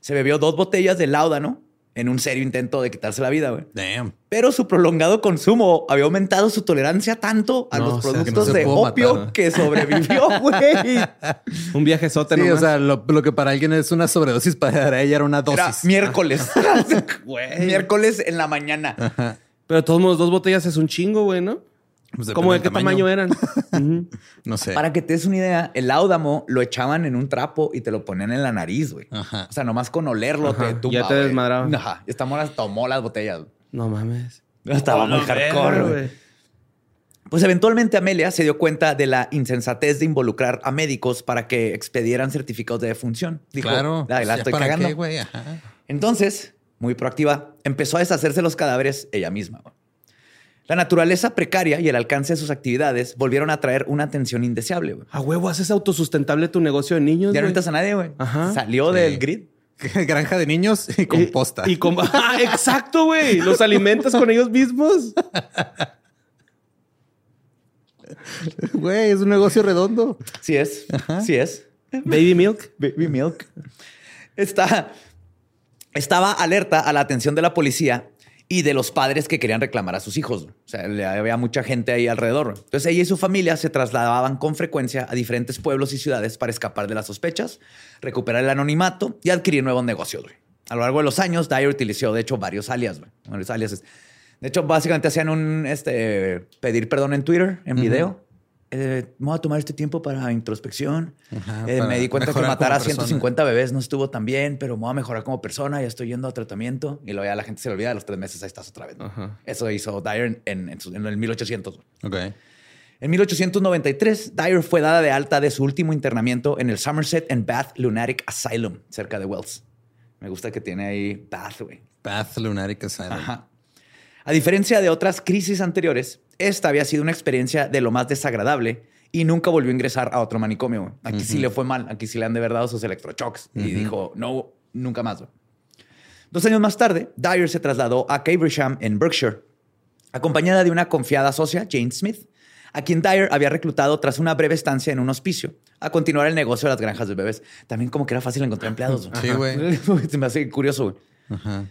S2: Se bebió dos botellas de láudano en un serio intento de quitarse la vida, güey.
S1: Damn.
S2: Pero su prolongado consumo había aumentado su tolerancia tanto a
S3: No,
S2: los
S3: o sea, que
S2: productos
S1: no
S2: de opio
S1: matar.
S2: que sobrevivió, güey.
S3: Un viajezote
S1: Sí,
S3: nomás.
S1: o sea, lo, lo que para alguien es una sobredosis, para ella era una
S2: Era
S1: dosis.
S2: miércoles. Miércoles en la mañana.
S3: Pero de todos modos, dos botellas es un chingo, güey, ¿no?
S1: Pues
S3: ¿Cómo de qué tamaño, eran?
S1: No sé.
S2: Para que te des una idea, el áudamo lo echaban en un trapo y te lo ponían en la nariz, güey.
S1: Ajá.
S2: O sea, nomás con olerlo
S3: Ajá,
S2: te tumba,
S3: ya te
S2: güey.
S3: desmadraba.
S2: Ajá. Esta mora tomó las botellas. güey.
S3: No mames.
S2: Estaba muy
S3: No,
S2: hardcore, güey. Pues eventualmente Amelia se dio cuenta de la insensatez de involucrar a médicos para que expedieran certificados de defunción. Dijo,
S1: claro.
S2: "Ay, la estoy
S1: ¿ya para
S2: cagando.
S1: qué, güey? Ajá.
S2: Entonces, muy proactiva, empezó a deshacerse de los cadáveres ella misma. La naturaleza precaria y el alcance de sus actividades volvieron a traer una atención indeseable.
S3: A huevo, haces autosustentable tu negocio de niños,
S2: Ya no necesitas a nadie, güey.
S3: Ajá.
S2: Salió
S1: Sí.
S2: del grid.
S1: Granja de niños y composta.
S3: Y, y com- Ah, exacto, güey. Los alimentas con ellos mismos.
S1: Güey, es un negocio redondo.
S2: Sí es. Sí es.
S3: Baby milk.
S2: Baby milk. Está, estaba alerta a la atención de la policía y de los padres que querían reclamar a sus hijos. O sea, había mucha gente ahí alrededor. Entonces ella y su familia se trasladaban con frecuencia a diferentes pueblos y ciudades para escapar de las sospechas, recuperar el anonimato y adquirir nuevos negocios. A lo largo de los años, Dyer utilizó, de hecho, varios alias. Varios aliases. De hecho, básicamente hacían un este, pedir perdón en Twitter, en video. Eh, me voy a tomar este tiempo para introspección.
S1: Ajá,
S2: Eh,
S1: para
S2: me di cuenta que matar a
S1: persona.
S2: 150 bebés no estuvo tan bien, pero me voy a mejorar como persona. Ya estoy yendo a tratamiento. Y luego ya la gente se le olvida de los tres meses. Ahí estás otra vez. ¿no?
S3: Ajá.
S2: Eso hizo Dyer en, en- en el 1800.
S1: Ok.
S2: En 1893, Dyer fue dada de alta de su último internamiento en el Somerset and Bath Lunatic Asylum, cerca de Wells. Me gusta que tiene ahí Bath, güey.
S1: Path Lunatic Asylum.
S2: Ajá. A diferencia de otras crisis anteriores, esta había sido una experiencia de lo más desagradable y nunca volvió a ingresar a otro manicomio. Aquí sí le fue mal, aquí sí le han de verdad dado sus electroshocks y dijo, no, nunca más. güey". Dos años más tarde, Dyer se trasladó a Caversham en Berkshire, acompañada de una confiada socia, Jane Smith, a quien Dyer había reclutado tras una breve estancia en un hospicio a continuar el negocio de las granjas de bebés. También como que era fácil encontrar empleados.
S1: Sí, güey.
S2: Se me hace curioso, güey.
S1: Ajá.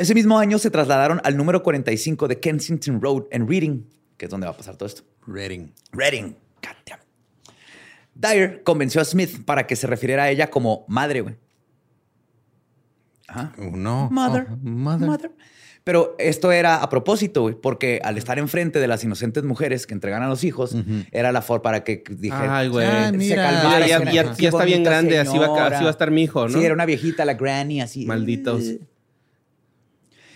S2: Ese mismo año se trasladaron al número 45 de Kensington Road en Reading, que es donde va a pasar todo esto.
S1: Reading.
S2: Reading. God damn. Dyer convenció a Smith para que se refiriera a ella como madre, güey. Ajá.
S1: Oh, no.
S2: Mother.
S1: Oh, mother.
S2: Mother. Pero esto era a propósito, güey, porque al estar enfrente de las inocentes mujeres que entregan a los hijos, era la forma para que dijera.
S3: Ay, güey.
S1: Ah,
S2: se
S1: mira.
S2: calmara.
S3: Ya, ya-
S2: suena,
S3: ya-
S2: "Qué
S3: ya está bien grande, así va, a-
S2: señora".
S3: así va a estar mi hijo, ¿no?
S2: Sí, era una viejita, la granny, así.
S3: Malditos.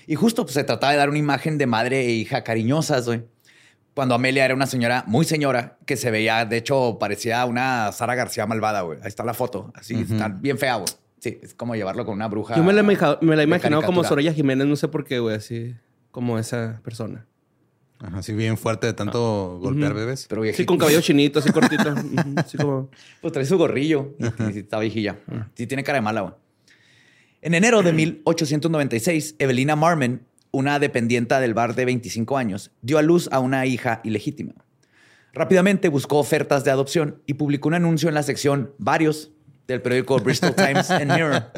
S2: Y justo pues, se trataba de dar una imagen de madre e hija cariñosas, güey. Cuando Amelia era una señora muy señora que se veía, de hecho, parecía una Sara García malvada, güey. Ahí está la foto. Así, está bien fea, güey. Sí, es como llevarlo con una bruja.
S3: Yo me la, he imagina- me la he
S2: de
S3: imaginado como. Soraya Jiménez, no sé por qué, güey, así como esa persona.
S1: Ajá, sí, bien fuerte de tanto golpear bebés.
S2: Pero
S3: Sí, con cabello chinito, así cortito. Así como...
S2: Pues trae su gorrillo y, y está viejilla. Sí, tiene cara de mala, güey. En enero de 1896, Evelina Marmon, una dependienta del bar de 25 años, dio a luz a una hija ilegítima. Rápidamente buscó ofertas de adopción y publicó un anuncio en la sección Varios del periódico Bristol Times and Mirror.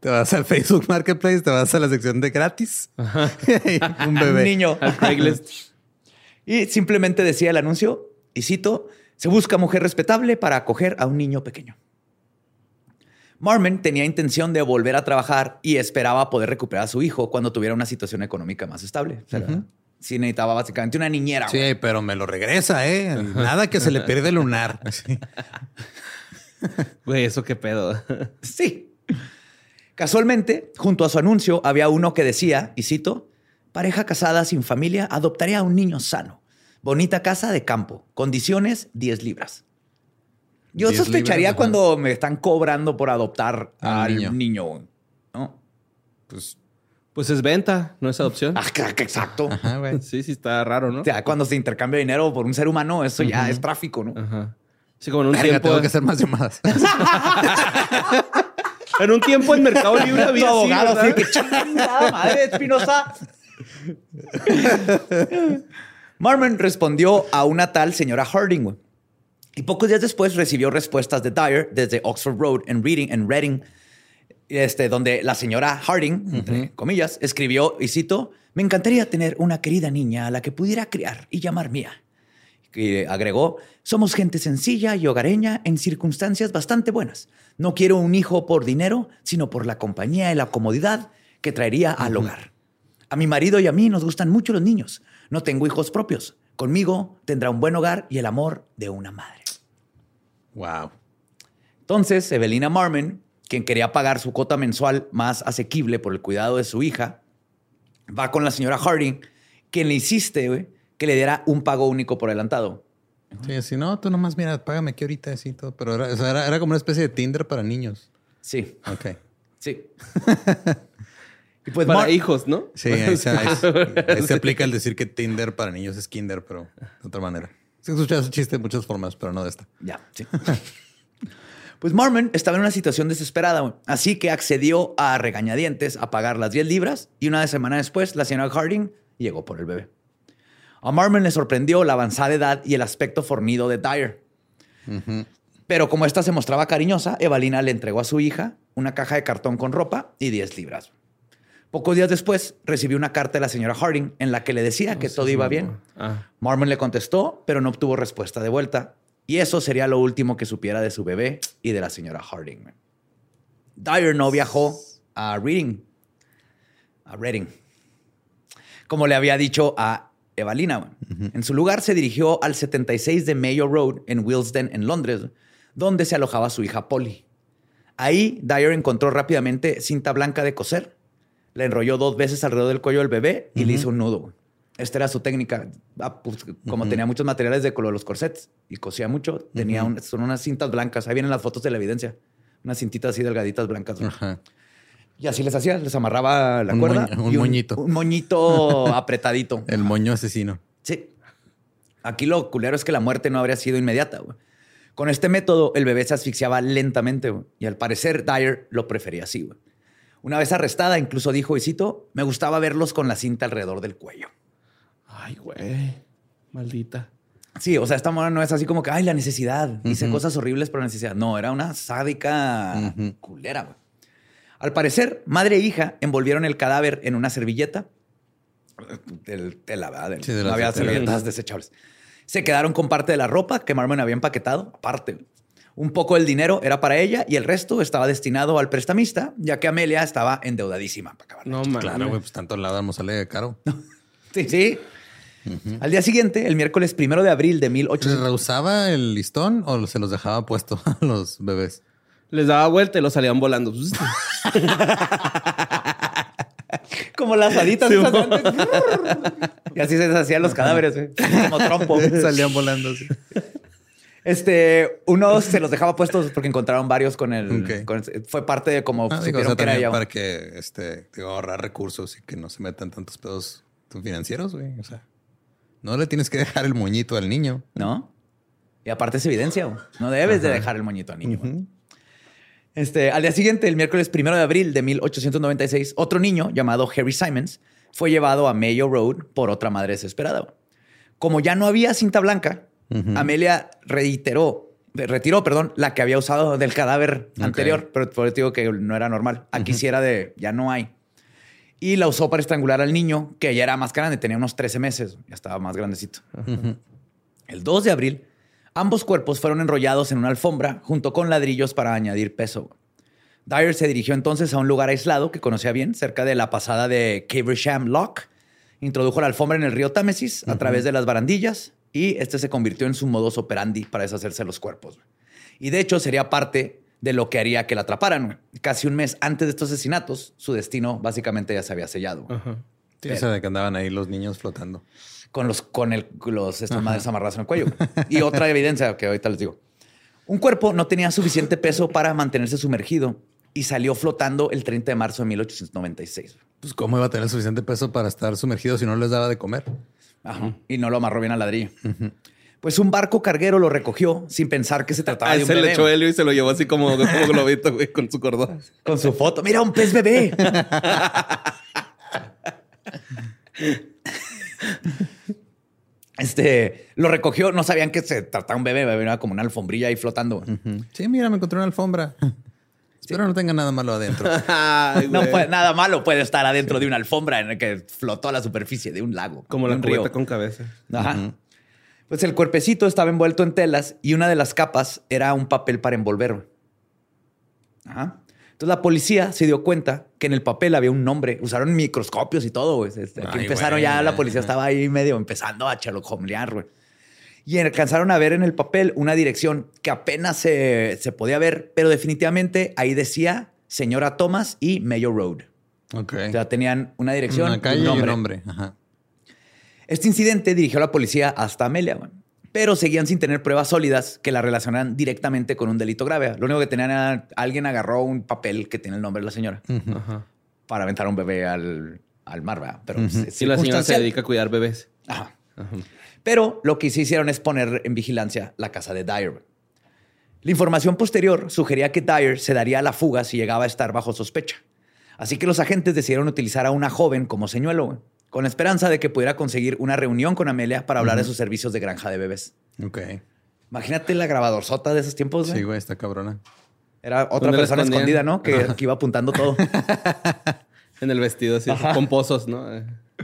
S1: Te vas al Facebook Marketplace, te vas a la sección de gratis. Un bebé.
S2: Un niño.
S3: Al Craigslist.
S2: Y simplemente decía el anuncio, y cito, se busca mujer respetable para acoger a un niño pequeño. Marmon tenía intención de volver a trabajar y esperaba poder recuperar a su hijo cuando tuviera una situación económica más estable. Sea, Sí necesitaba básicamente una niñera. güey.
S1: Sí, pero me lo regresa, ¿eh? Nada que se le pierde el lunar. Sí.
S3: Güey, eso qué pedo.
S2: Sí. Casualmente, junto a su anuncio había uno que decía, y cito, pareja casada sin familia adoptaría a un niño sano. Bonita casa de campo. Condiciones 10 libras. Yo
S1: 10
S2: sospecharía cuando me están cobrando por adoptar
S1: Al
S2: al
S1: niño.
S2: niño. ¿no?
S1: Pues,
S3: Pues es venta, no es adopción.
S2: Ah, claro que exacto.
S1: ajá, güey.
S3: Sí, sí, está raro, ¿no?
S2: O sea, cuando se intercambia dinero por un ser humano, eso ya es tráfico, ¿no?
S3: Ajá. Sí, como en un
S1: Verga,
S3: tiempo.
S1: tengo que hacer más llamadas.
S3: En un tiempo en Mercado Libre había así,
S2: abogado, así que chingada madre, Espinosa. Marmon respondió a una tal señora Harding. Y pocos días después recibió respuestas de Dyer desde Oxford Road en Reading, en Reading, este, donde la señora Harding, entre comillas, escribió, y cito, me encantaría tener una querida niña a la que pudiera criar y llamar mía. Y agregó, somos gente sencilla y hogareña en circunstancias bastante buenas. No quiero un hijo por dinero, sino por la compañía y la comodidad que traería al hogar. A mi marido y a mí nos gustan mucho los niños. No tengo hijos propios. Conmigo tendrá un buen hogar y el amor de una madre.
S1: Wow.
S2: Entonces, Evelina Marmon, quien quería pagar su cuota mensual más asequible por el cuidado de su hija, va con la señora Harding, quien le insiste güey, que le diera un pago único por adelantado.
S1: Sí, si no, tú nomás, mira, págame aquí ahorita, así todo. Pero era, o sea, era, era como una especie de Tinder para niños.
S2: Sí,
S1: Ok.
S2: sí. y pues
S3: Para
S2: Mar-
S3: hijos, ¿no?
S1: Sí, ahí se, ahí se- ahí se aplica el decir que Tinder para niños es Kinder, pero de otra manera. Se escucha ese chiste de muchas formas, pero no de esta.
S2: Ya, sí. Pues Marmon estaba en una situación desesperada, así que accedió a regañadientes a pagar las 10 libras y una semana después la señora Harding llegó por el bebé. A Marmon le sorprendió la avanzada edad y el aspecto fornido de Dyer. Pero como ésta se mostraba cariñosa, Evalina le entregó a su hija una caja de cartón con ropa y 10 libras. Pocos días después recibió una carta de la señora Harding en la que le decía que todo iba bien.
S3: Ah.
S2: Marmon le contestó, pero no obtuvo respuesta de vuelta. Y eso sería lo último que supiera de su bebé y de la señora Harding. Dyer no viajó a Reading. A Reading. Como le había dicho a Evalina. En su lugar se dirigió al 76 de Mayo Road en Willesden, en Londres, donde se alojaba su hija Polly. Ahí, Dyer encontró rápidamente cinta blanca de coser, la enrolló dos veces alrededor del cuello del bebé y le hizo un nudo. Esta era su técnica. Ah, pues, como tenía muchos materiales de color, los corsets y cosía mucho, tenía un- son unas cintas blancas. Ahí vienen las fotos de la evidencia. Unas cintitas así delgaditas blancas.
S1: Ajá.
S2: Y así les hacía, les amarraba la
S1: Un
S2: cuerda.
S1: moño- un
S2: y
S1: moñito.
S2: Un moñito apretadito.
S1: El moño asesino.
S2: Sí. Aquí lo culero es que la muerte no habría sido inmediata. Con este método, el bebé se asfixiaba lentamente y al parecer Dyer lo prefería así. güey. Una vez arrestada, incluso dijo, y cito, me gustaba verlos con la cinta alrededor del cuello.
S3: Ay, güey. Maldita.
S2: Sí, o sea, esta mora no es así como que, ay, la necesidad. Hice cosas horribles por necesidad. No, era una sádica culera. güey. Al parecer, madre e hija envolvieron el cadáver en una servilleta. Del tela, ¿verdad? Del-
S1: Sí, de
S2: no había
S1: de
S2: servilletas desechables. Se quedaron con parte de la ropa que Marmon había empaquetado, aparte. Un poco del dinero era para ella y el resto estaba destinado al prestamista, ya que Amelia estaba endeudadísima para acabar.
S3: No mames.
S1: Claro, güey, pues tanto lado no sale caro.
S2: Sí, sí. Al día siguiente, el miércoles primero de abril de
S1: ¿Se
S2: 1800.
S1: rehusaba el listón o se los dejaba puesto a los bebés?
S3: Les daba vuelta y los salían volando.
S2: Como las haditas. y así se deshacían los cadáveres, güey. como trompo.
S1: Salían volando así.
S2: Este, uno se los dejaba puestos porque encontraron varios con el.
S1: Ok.
S2: con el- fue parte de como
S1: Ah, digo, o sea,
S2: que era
S1: para que este, digo, ahorrar recursos y que no se metan tantos pedos financieros, güey. O sea, no le tienes que dejar el moñito al niño.
S2: ¿No? Y aparte es evidencia. güey. No debes de dejar el moñito al niño. Este, al día siguiente, el miércoles primero de abril de 1896, otro niño llamado Harry Simons fue llevado a Mayo Road por otra madre desesperada. Como ya no había cinta blanca, Amelia reiteró, retiró, perdón, la que había usado del cadáver anterior, pero por eso digo que no era normal. Aquí sí era de ya no hay. Y la usó para estrangular al niño, que ya era más grande, tenía unos 13 meses, ya estaba más grandecito. El 2 de abril, ambos cuerpos fueron enrollados en una alfombra junto con ladrillos para añadir peso. Dyer se dirigió entonces a un lugar aislado que conocía bien, cerca de la pasada de Caversham Lock. Introdujo la alfombra en el río Támesis a través de las barandillas y este se convirtió en su modus operandi para deshacerse de los cuerpos. güey. Y de hecho sería parte de lo que haría que la atraparan. güey. Casi un mes antes de estos asesinatos, su destino básicamente ya se había sellado.
S1: Sí, o sea, de que andaban ahí los niños flotando.
S2: con los con el, los estas madres amarradas en el cuello. Y otra evidencia que ahorita les digo. Un cuerpo no tenía suficiente peso para mantenerse sumergido y salió flotando el 30 de marzo de 1896.
S1: Pues, ¿cómo iba a tener suficiente peso para estar sumergido si no les daba de comer?
S2: Ajá. Y no lo amarró bien al ladrillo. Pues un barco carguero lo recogió sin pensar que se trataba de un
S3: se le
S2: bebé.
S3: echó Helio y se lo llevó así como, como globito, güey, con su cordón.
S2: Con su foto. Mira, un pez bebé. Este lo recogió, no sabían que se trataba de un bebé, bebé era como una alfombrilla ahí flotando.
S1: Sí, mira, me encontré una alfombra. Espero no tenga nada malo adentro.
S3: Ay,
S2: No puede, nada malo puede estar adentro de una alfombra en el que flotó a la superficie de un lago.
S3: Como la
S2: un
S3: cubeta
S2: río.
S3: con cabeza.
S2: Ajá. Pues el cuerpecito estaba envuelto en telas y una de las capas era un papel para envolver. Ajá. Entonces la policía se dio cuenta que en el papel había un nombre. Usaron microscopios y todo, güey. Este, aquí
S1: Ay,
S2: empezaron
S1: güey.
S2: ya, la policía estaba ahí medio empezando a Sherlock Holmesear, güey. Y alcanzaron a ver en el papel una dirección que apenas se, se podía ver, pero definitivamente ahí decía Señora Thomas y Mayo Road.
S1: Ok.
S2: O sea, tenían una dirección,
S1: Una calle
S2: un
S1: y un
S2: nombre.
S1: Ajá.
S2: Este incidente dirigió a la policía hasta Amelia, pero seguían sin tener pruebas sólidas que la relacionaran directamente con un delito grave. Lo único que tenían era alguien agarró un papel que tiene el nombre de la señora
S3: Ajá.
S2: para aventar a un bebé al, al mar, ¿verdad? Pero es
S3: Y la señora se dedica a cuidar bebés.
S2: Ajá. Pero lo que sí hicieron es poner en vigilancia la casa de Dyer. La información posterior sugería que Dyer se daría a la fuga si llegaba a estar bajo sospecha. Así que los agentes decidieron utilizar a una joven como señuelo, con la esperanza de que pudiera conseguir una reunión con Amelia para hablar de sus servicios de granja de bebés.
S1: Ok.
S2: Imagínate la grabadorzota de esos tiempos. güey.
S1: Sí, güey, está cabrona.
S2: Era otra
S3: ¿Dónde la
S2: persona escondida, ¿no? Que, que iba apuntando todo.
S3: En el vestido así, con pozos, ¿no?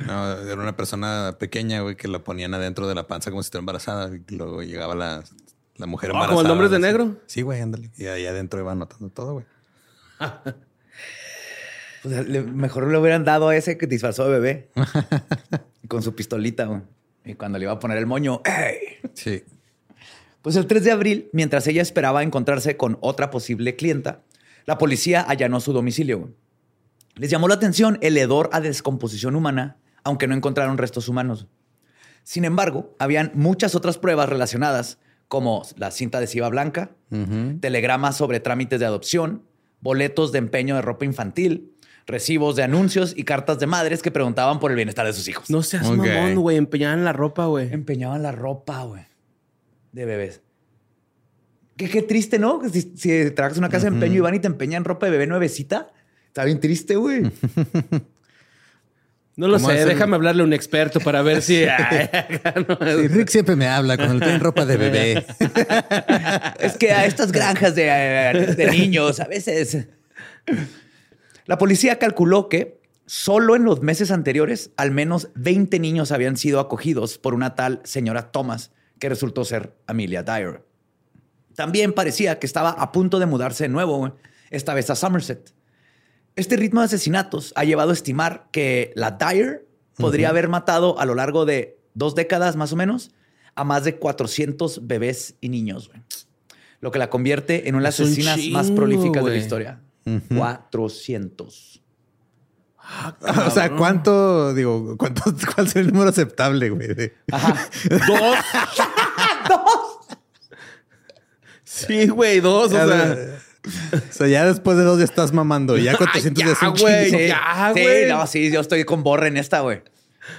S1: No, era una persona pequeña, güey, que la ponían adentro de la panza como si estuviera embarazada. Y luego llegaba la, la mujer
S3: Ah,
S1: embarazada.
S3: ¿como el Hombres de. Negro?
S1: Sí, güey, ándale. Y ahí adentro iba anotando todo, güey.
S2: Pues, le- mejor le hubieran dado a ese que disfrazó de bebé. con su pistolita, güey. Y cuando le iba a poner el moño, ¡ey!
S1: Sí.
S2: Pues el 3 de abril, mientras ella esperaba encontrarse con otra posible clienta, la policía allanó su domicilio. güey. Les llamó la atención el hedor a descomposición humana, aunque no encontraron restos humanos. Sin embargo, habían muchas otras pruebas relacionadas, como la cinta adhesiva blanca, telegramas sobre trámites de adopción, boletos de empeño de ropa infantil, recibos de anuncios y cartas de madres que preguntaban por el bienestar de sus hijos.
S3: No seas
S1: Ok.
S3: mamón, güey. Empeñaban la ropa, güey.
S2: Empeñaban la ropa, güey, de bebés. Qué, qué triste, ¿no? Si, si trabajas en una casa de empeño y van y te empeñan ropa de bebé nuevecita, está bien triste, güey.
S3: No lo
S1: ¿Cómo
S3: sé,
S1: hacen?
S3: déjame hablarle a un experto para ver si.
S1: Sí, Rick siempre me habla cuando traen ropa de bebé.
S2: Es que a estas granjas de, de niños a veces. La policía calculó que solo en los meses anteriores, al menos 20 niños habían sido acogidos por una tal señora Thomas, que resultó ser Amelia Dyer. También parecía que estaba a punto de mudarse de nuevo, esta vez a Somerset. Este ritmo de asesinatos ha llevado a estimar que la Dyer podría haber matado a lo largo de dos décadas más o menos a más de 400 bebés y niños, güey. Lo que la convierte en una de las asesinas más prolíficas de la historia. 400.
S1: o sea, ¿cuánto, digo, cuánto, cuál sería el número aceptable, güey? de-
S2: Ajá.
S3: Dos. Sí, güey, dos. O sea.
S1: O sea, ya después de dos ya estás mamando. Ya 400
S3: Ay,
S1: ya
S3: güey.
S2: Sí,
S3: ya,
S2: sí,
S3: güey.
S2: no, sí, yo estoy con borra en esta, güey.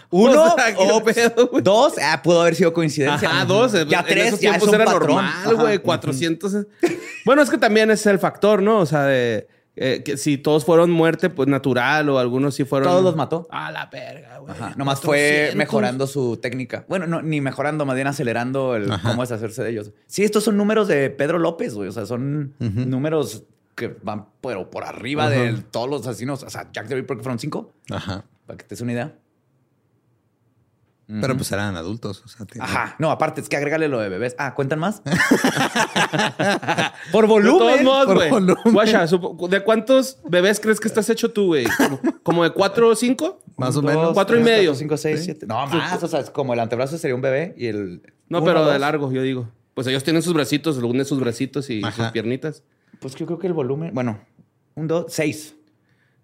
S2: Uno
S3: O sea, ¿qué
S2: o
S3: pedo, güey?
S2: dos, ah, pudo haber sido coincidencia.
S3: Ajá, dos.
S2: Ya
S3: en
S2: tres,
S3: esos
S2: ya es un
S3: era
S2: patrón.
S3: normal, güey.
S2: Ajá.
S3: 400. es- Bueno, es que también es el factor, ¿no? O sea, de eh, que si todos fueron muerte, pues natural, o algunos sí fueron.
S2: Todos los mató.
S3: A la verga, güey.
S2: Ajá, Nomás fue
S3: 400.
S2: mejorando su técnica. Bueno, no, ni mejorando, más bien acelerando el
S1: Ajá.
S2: cómo deshacerse de ellos. Sí, estos son números de Pedro López, güey. O sea, son números que van pero por arriba de todos los asesinos. O sea, Jack the Ripper que fueron cinco,
S1: Ajá.
S2: para que te des una idea.
S1: Pero pues eran adultos. O sea, tiene-
S2: Ajá. No, aparte, es que agrégale lo de bebés. Ah, ¿cuentan más? por
S3: De
S2: volumen.
S3: todos modos,
S1: por
S3: güey. ¿de cuántos bebés crees que estás hecho tú, güey? ¿Como, como de cuatro o cinco?
S1: Más o menos.
S3: Cuatro y medio.
S2: cuatro, cinco, seis, siete. No, más. O sea, es como el antebrazo sería un bebé y el.
S3: No,
S2: uno,
S3: pero de largo, yo digo. Pues ellos tienen sus bracitos, unen sus bracitos y
S1: Ajá.
S3: sus piernitas.
S2: Pues yo creo que el volumen. Bueno, un, dos, seis.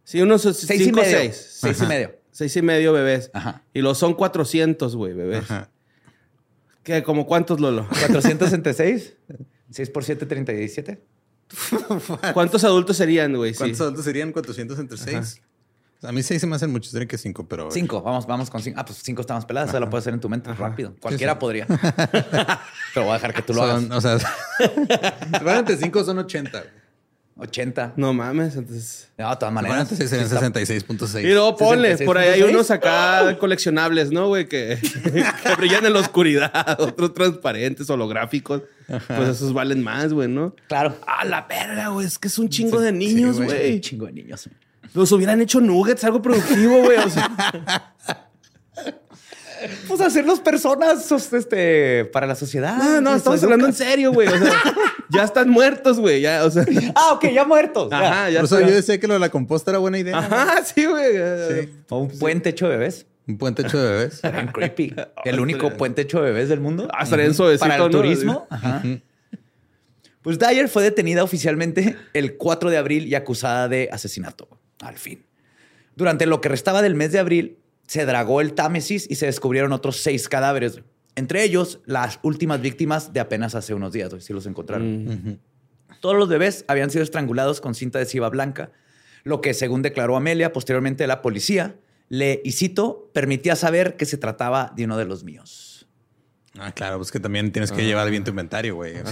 S3: Sí, unos
S2: Seis
S3: cinco,
S2: y medio.
S3: seis.
S2: Seis y medio.
S3: Seis y medio bebés.
S2: Ajá.
S3: Y los son 400, güey, bebés.
S1: Ajá.
S3: ¿Qué? ¿Como cuántos, Lolo?
S2: 400 entre 6. 6 por 7, 37.
S3: ¿Cuántos adultos serían, güey? Sí.
S1: ¿Cuántos adultos serían 400 entre 6? A mí 6 se me hacen muchos, diría que 5, pero.
S2: 5. Vamos, vamos con 5. Ah, pues 5 está más peladas. Eso lo puedes hacer en tu mente rápido. Cualquiera
S1: sí.
S2: podría. pero voy a dejar que tú lo
S1: Son,
S2: hagas.
S1: o sea, entre 5 son 80. Güey.
S2: 80.
S3: No mames, entonces...
S2: No, de todas maneras.
S1: entre 6 serían
S2: sí está-
S1: 66.6.
S3: Y luego ponle,
S2: 66.6.
S3: por ahí hay unos acá coleccionables, ¿no, güey? Que, que brillan en la oscuridad, otros transparentes, holográficos. Pues esos valen más, güey, ¿no?
S2: Claro.
S3: A la verga, güey. Es que es un chingo
S1: Sí,
S3: de niños,
S1: sí,
S3: güey.
S2: Un chingo de niños.
S3: Los hubieran hecho nuggets, algo productivo, güey. O sea,
S2: Pues hacerlos personas este, para la sociedad.
S3: no, no, estamos
S2: es
S3: hablando en serio, güey. O sea, ya están muertos, güey. Ya, o sea.
S2: Ah, ok, ya muertos.
S3: Ajá, ya
S1: Por eso
S3: está.
S1: yo decía que lo de la composta era buena idea.
S3: Ajá, sí, güey.
S2: O un puente hecho de bebés.
S1: Un puente hecho de bebés.
S2: Creepy. El único puente hecho de bebés del mundo.
S3: Ah, estaría en suavecito,
S2: Para el
S3: ¿no?
S2: turismo. Ajá. Pues Dyer fue detenida oficialmente el 4 de abril y acusada de asesinato. Al fin. Durante lo que restaba del mes de abril, se dragó el Támesis y se descubrieron otros seis cadáveres. Entre ellos, las últimas víctimas de apenas hace unos días. Si los encontraron. Todos los bebés habían sido estrangulados con cinta adhesiva blanca, lo que, según declaró Amelia, posteriormente la policía, le, y cito, permitía saber que se trataba de uno de los míos.
S1: Ah, claro, pues que también tienes que llevar bien tu inventario, güey.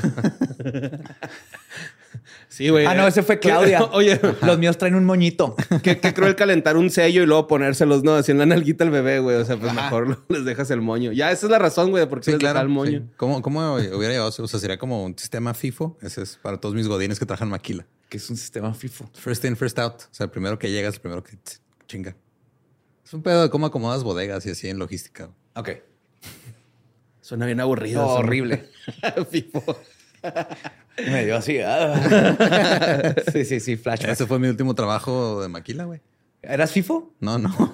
S3: Sí, güey.
S2: Ah, no, ese fue Claudia.
S3: Oye,
S2: Los míos traen un moñito.
S3: qué, qué cruel calentar un sello y luego ponérselos, ¿no? Así en la nalguita al bebé, güey. O sea, pues
S2: Ajá.
S3: mejor les dejas el moño. Ya, esa es la razón, güey, de por qué
S1: sí,
S3: les
S1: claro.
S3: dejas el moño.
S1: sí. ¿Cómo, ¿Cómo hubiera llevado? O sea, sería como un sistema FIFO. Ese es para todos mis godines que trabajan maquila.
S2: Que es un sistema FIFO.
S1: First in, first out. O sea, el primero que llegas, el primero que chinga. Es un pedo de cómo acomodas bodegas y así en logística.
S2: Ok.
S3: Suena bien aburrido.
S2: Horrible.
S3: Fifo.
S2: Me dio así. ah. sí, sí, sí, flashback.
S1: Ese fue mi último trabajo de maquila, güey.
S2: ¿Eras FIFO?
S1: No, no.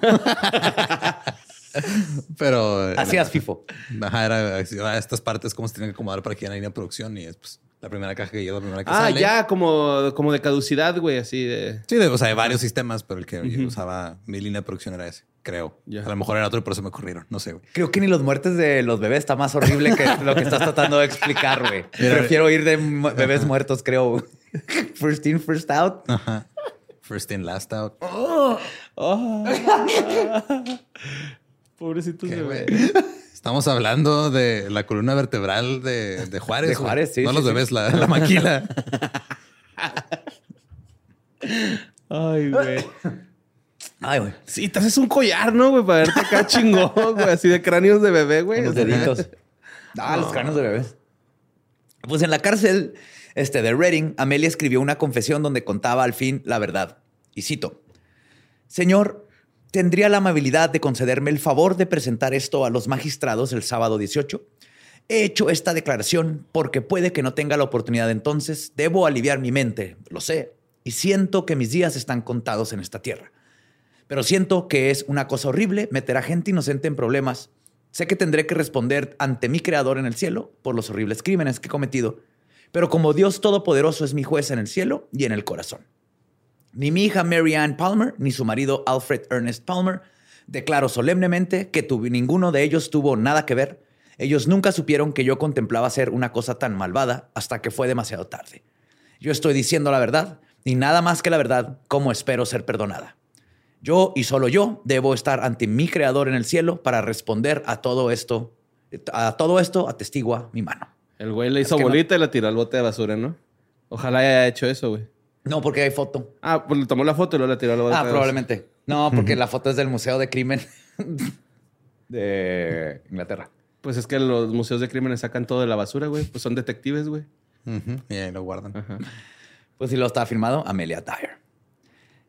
S1: Pero. eh,
S2: Hacías FIFO.
S1: Ajá, era ah, estas partes cómo se tienen que acomodar para que haya línea de producción y es pues, la primera caja que llega, la primera que
S3: Ah,
S1: sale.
S3: ya, como, como de caducidad, güey, así de.
S1: Sí, de- o sea, hay varios sistemas, pero el que yo usaba mi línea de producción era ese, creo. A lo mejor era otro y por eso me ocurrieron. No sé, güey.
S2: Creo que ni los muertes de los bebés está más horrible que lo que estás tratando de explicar, güey. Prefiero ir de bebés muertos, creo. First in, first out.
S1: Ajá. First in, last out.
S3: Pobrecitos
S1: ¿Qué,
S3: de
S1: güey? Estamos hablando de la columna vertebral de, de Juárez.
S2: De. Juárez, sí,
S1: No
S2: sí,
S1: los
S2: sí.
S1: bebés, la, la maquila.
S3: Ay, güey.
S2: Ay, güey.
S3: Sí, te haces un collar, ¿no, güey? Para verte acá chingón, güey. Así de cráneos de bebé, güey.
S2: Los deditos. Ah, los cráneos de bebés. Pues en la cárcel este, de Reading, Amelia escribió una confesión donde contaba al fin la verdad. Y cito: Señor, ¿tendría la amabilidad de concederme el favor de presentar esto a los magistrados el sábado 18? He hecho esta declaración porque puede que no tenga la oportunidad entonces. Debo aliviar mi mente, lo sé, y siento que mis días están contados en esta tierra. Pero siento que es una cosa horrible meter a gente inocente en problemas. Sé que tendré que responder ante mi creador en el cielo por los horribles crímenes que he cometido. Pero como Dios Todopoderoso es mi juez en el cielo y en el corazón. Ni mi hija Mary Ann Palmer ni su marido Alfred Ernest Palmer declaro solemnemente que ninguno de ellos tuvo nada que ver. Ellos nunca supieron que yo contemplaba hacer una cosa tan malvada hasta que fue demasiado tarde. Yo estoy diciendo la verdad y nada más que la verdad, como espero ser perdonada. Yo y solo yo debo estar ante mi creador en el cielo para responder a todo esto. A todo esto atestigua mi mano.
S3: El güey le
S2: Es
S3: hizo
S2: que no-
S3: bolita y la tiró al bote de basura, ¿no? Ojalá haya hecho eso, güey.
S2: No, porque hay foto.
S3: Ah, pues le tomó la foto y luego la tiró al bote
S2: Ah,
S3: de basura.
S2: probablemente. No, porque la foto es del Museo de Crimen de Inglaterra.
S3: Pues es que los museos de crímenes sacan todo de la basura, güey. Pues son detectives, güey.
S1: Y ahí lo guardan.
S2: Pues sí lo estaba firmado Amelia Dyer.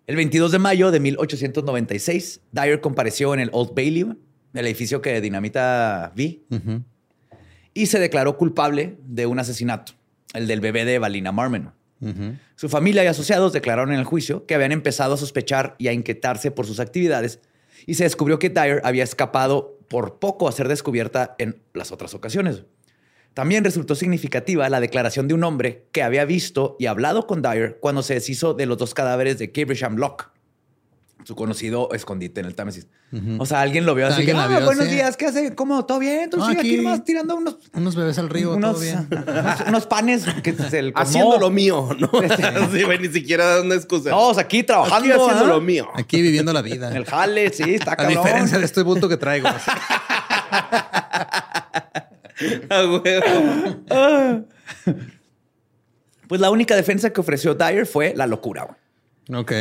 S2: El 22 de mayo de 1896, Dyer compareció en el Old Bailey, el edificio que Dinamita vi, y se declaró culpable de un asesinato, el del bebé de Valina Marmen.
S1: Ujú.
S2: Su familia y asociados declararon en el juicio que habían empezado a sospechar y a inquietarse por sus actividades y se descubrió que Dyer había escapado por poco a ser descubierta en las otras ocasiones. También resultó significativa la declaración de un hombre que había visto y hablado con Dyer cuando se deshizo de los dos cadáveres de Caversham Lock, su conocido escondite en el Támesis. O sea, alguien lo vio así. Que, "Ah,
S1: vio,
S2: buenos
S1: sí.
S2: días, ¿qué hace? ¿Cómo? ¿Todo bien? ¿Tú
S1: No,
S2: sigue aquí
S1: aquí-
S2: nomás tirando unos,
S1: Unos bebés al río,
S2: unos,
S1: todo bien.
S2: unos- unos panes que se el
S3: Haciendo lo mío, ¿no? sí, güey, ni siquiera da una excusa.
S2: No, o sea, aquí trabajando.
S3: Aquí haciendo
S2: ¿ah?
S3: lo mío.
S1: Aquí viviendo la vida.
S2: El jale, sí, está
S1: A
S2: cabrón.
S1: diferencia de este bulto que traigo.
S3: Ah.
S2: Pues la única defensa que ofreció Dyer fue la locura. güey.
S1: ok.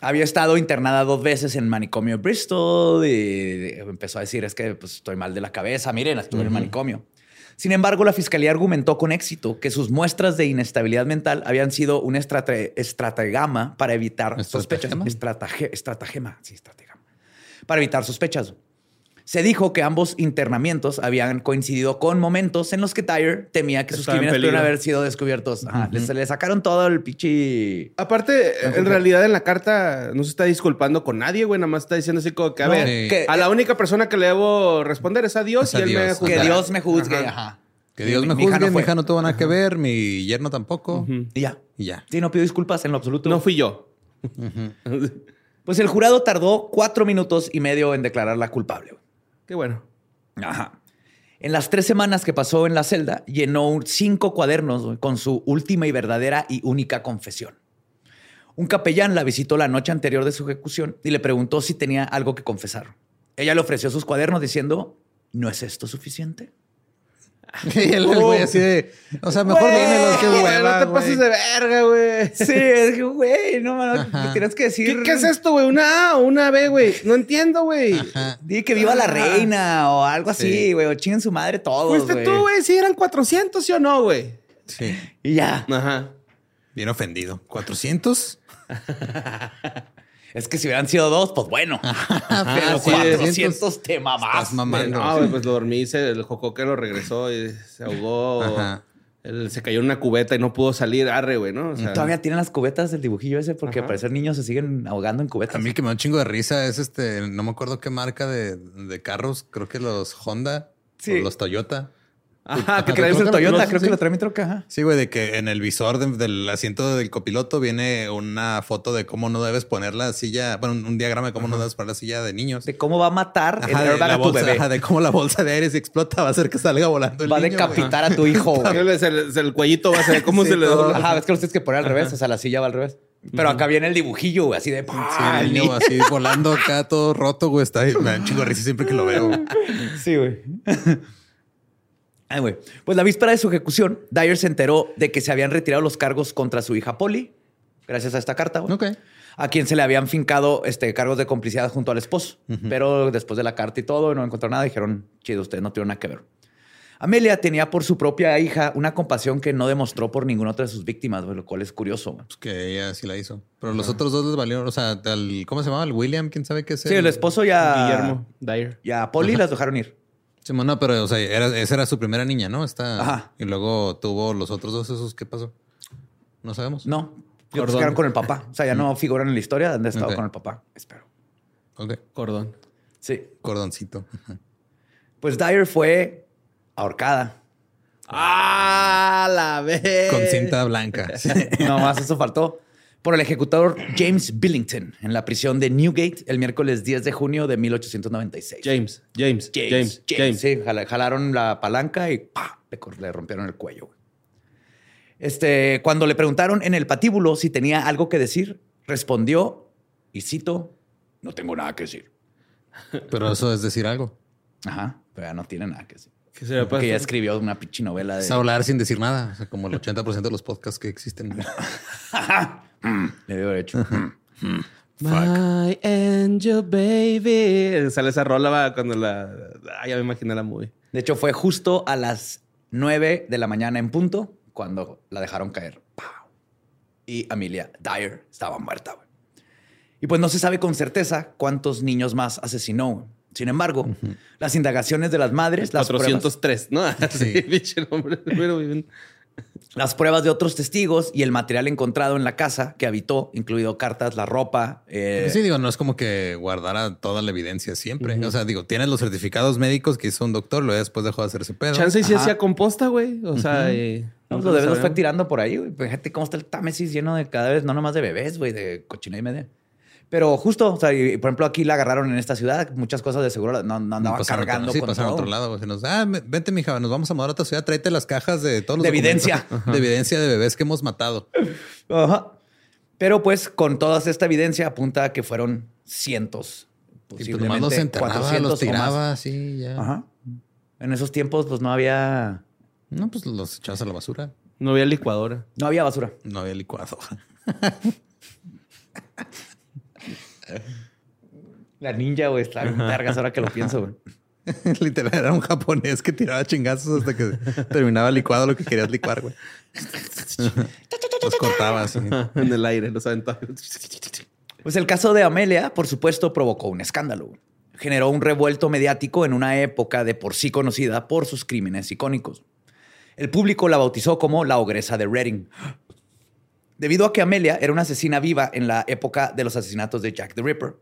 S2: Había estado internada dos veces en manicomio Bristol y empezó a decir es que pues, estoy mal de la cabeza. Miren, estuve en el manicomio. Sin embargo, la fiscalía argumentó con éxito que sus muestras de inestabilidad mental habían sido un estratagema para evitar sospechas.
S1: ¿Estratagema?
S2: Estratage- estratagema, sí, estratagema. Para evitar sospechas. Se dijo que ambos internamientos habían coincidido con momentos en los que Dyer temía que sus
S3: Estaba
S2: crímenes pudieran haber sido descubiertos. Ajá, les- le sacaron todo el pichi
S3: Aparte, en realidad en la carta no se está disculpando con nadie, güey. Nada más está diciendo así como que, a
S2: No,
S3: ver,
S2: que-
S3: a la única persona que le debo responder es a Dios
S1: Es
S3: y
S1: a
S3: él me juzgará.
S2: Que Dios me juzgue.
S3: Ajá.
S2: Ajá.
S1: Que Dios me
S2: Mi hija
S1: juzgue,
S2: no
S1: mi hija no tuvo nada que ver, mi yerno tampoco.
S2: Y ya.
S1: Y ya.
S2: Sí, no pido disculpas en lo absoluto.
S3: No fui yo.
S2: Pues el jurado tardó cuatro minutos y medio en declararla culpable.
S3: Qué bueno.
S2: Ajá. En las tres semanas que pasó en la celda, llenó cinco cuadernos con su última y verdadera y única confesión. Un capellán la visitó la noche anterior de su ejecución y le preguntó si tenía algo que confesar. Ella le ofreció sus cuadernos diciendo, ¿no es esto suficiente?
S1: Y el güey así de. O sea, mejor dímelo, qué
S3: Güey,
S1: hueva.
S3: no te pases de verga, güey.
S2: Sí, es que, güey, no, mano, me tienes que decir.
S3: ¿Qué, qué es esto, güey? ¿Una A o una B, güey? No entiendo, güey.
S2: Di que viva la reina o algo así,
S1: Sí.
S2: güey, o chinguen su madre todos,
S3: Fuiste tú, güey. Si eran 400, ¿sí o no, güey?
S1: Sí.
S2: Y ya.
S3: Ajá.
S1: Bien ofendido. ¿400?
S2: Es que si hubieran sido dos, pues bueno. Pero
S3: sí,
S2: 400 te mamás.
S1: Mamando.
S3: No, güey, pues lo dormí, se, el jocoque lo regresó y se ahogó
S1: Ajá.
S3: Él se cayó en una cubeta y no pudo salir. Arre, güey, ¿no? O sea,
S2: Todavía tienen las cubetas del dibujillo ese porque
S3: Ajá.
S2: al parecer niños se siguen ahogando en cubetas.
S1: A mí que me da un chingo de risa es este, no me acuerdo qué marca de, de carros, creo que los Honda
S2: Sí.
S1: o los Toyota.
S3: Ajá, que
S2: que traes el Toyota, creo que lo trae mi troca. ajá.
S1: Sí, güey, de que en el visor de- del asiento del copiloto viene una foto de cómo no debes poner la silla, bueno, un, diagrama de cómo no debes poner la silla de niños.
S2: De cómo va a matar el
S1: Ajá, de,
S2: airbag
S1: la
S2: a tu
S1: bolsa,
S2: bebé.
S1: ajá, de cómo la bolsa de aire si explota va a hacer que salga volando el
S2: Va a decapitar a tu hijo.
S3: Se se le- el cuellito va a ser cómo
S1: Sí,
S3: se le dobla.
S2: Ajá, es que los tienes que poner al revés, o sea, la silla va al revés. Pero acá viene el dibujillo, güey, así de...
S1: Sí, el niño así volando acá todo roto, güey. Está ahí. Me da un chingo de risa siempre que lo veo.
S2: Sí, güey. Ay, güey. Pues la víspera de su ejecución, Dyer se enteró de que se habían retirado los cargos contra su hija Polly, gracias a esta carta, güey.
S1: Ok.
S2: A quien se le habían fincado este, cargos de complicidad junto al esposo. Pero después de la carta y todo, no encontró nada. Dijeron, chido, ustedes no tuvieron nada que ver. Amelia tenía por su propia hija una compasión que no demostró por ninguna otra de sus víctimas, güey, lo cual es curioso. güey.
S1: Pues que ella sí la hizo. Pero los otros dos les valieron. O sea, al- ¿cómo se llamaba? El William, quién sabe qué es.
S2: Sí, el esposo ya...
S3: Guillermo Dyer.
S2: Y a Polly las dejaron ir.
S1: Sí, no, pero, o sea, era- esa era su primera niña, ¿no? Esta,
S2: Ajá.
S1: Y luego tuvo los otros dos, esos, ¿qué pasó? No sabemos.
S2: No,
S3: Cordón.
S2: quedaron con el papá. O sea, ya no figuran en la historia han estado con el papá. Espero.
S1: Ok.
S3: Cordón.
S2: Sí.
S1: Cordoncito.
S2: Pues Dyer fue ahorcada.
S3: ¡Ah, la vez!
S1: Con cinta blanca. Sí.
S2: No más, eso faltó. Por el ejecutor James Billington en la prisión de Newgate el miércoles 10 de junio de 1896.
S3: James, James, James, James.
S2: Sí, jala- jalaron la palanca y ¡pa! Le, rompieron el cuello. Este, cuando le preguntaron en el patíbulo si tenía algo que decir, respondió, y cito, no tengo nada que decir.
S1: Pero eso es decir algo.
S2: Ajá, pero ya no tiene nada que decir.
S3: ¿Qué sería
S2: Porque ya escribió una pinche novela de...
S1: Es hablar sin decir nada. O sea, como el 80% de los podcasts que existen.
S2: Le debo haber hecho.
S3: My angel baby. Sale esa rola va, cuando la. Ah, ya me imaginé la movie.
S2: De hecho, fue justo a las 9 de la mañana en punto cuando la dejaron caer. ¡Pau! Y Amelia Dyer estaba muerta. güey. Y pues no se sabe con certeza cuántos niños más asesinó. Sin embargo, las indagaciones de las madres, las pruebas,
S3: 403, ¿no? Sí. Pero bien.
S2: Las pruebas de otros testigos y el material encontrado en la casa que habitó, incluido cartas, la ropa. eh,
S1: Sí, digo, no es como que guardara toda la evidencia siempre. O sea, digo, tienes los certificados médicos que hizo un doctor, luego después dejó de hacerse pedo.
S3: Chance y
S2: Ajá.
S3: hacía composta, güey. O sea, eh,
S2: No,
S3: no
S2: lo debes los fue
S3: sabemos.
S2: tirando por ahí, güey. Pues, Fíjate cómo está el Támesis lleno de cadáveres, no nomás de bebés, güey, de cochina y media. Pero justo, o sea, y, por ejemplo, aquí la agarraron en esta ciudad, muchas cosas de seguro no, no andaba
S1: pasaron a otro-
S2: cargando
S1: sí,
S2: con
S1: pasaron a
S2: todo.
S1: otro lado. nos, ah, vente, mija, nos vamos a mudar a otra ciudad. Tráete las cajas de todos los
S2: De evidencia.
S1: De evidencia de bebés que hemos matado.
S2: Ajá. Pero pues con toda esta evidencia apunta a que fueron cientos.
S1: Y pues nomás los
S2: posiblemente
S1: enterraba,
S2: 400
S1: los tiraba, así, ya.
S2: Ajá. En esos tiempos, pues no había,
S1: No, pues los echabas a la basura.
S3: No había licuadora.
S2: no había basura.
S1: No había licuado.
S2: La ninja, güey, está en vergas ahora que lo pienso, güey.
S1: Literal, era un japonés que tiraba chingazos hasta que terminaba licuado lo que querías licuar, güey. los cortaba así.
S3: en el aire, los aventaba.
S2: Pues el caso de Amelia, por supuesto, provocó un escándalo. Generó un revuelto mediático en una época de por sí conocida por sus crímenes icónicos. El público la bautizó como la ogresa de Reading. Debido a que Amelia era una asesina viva en la época de los asesinatos de Jack the Ripper,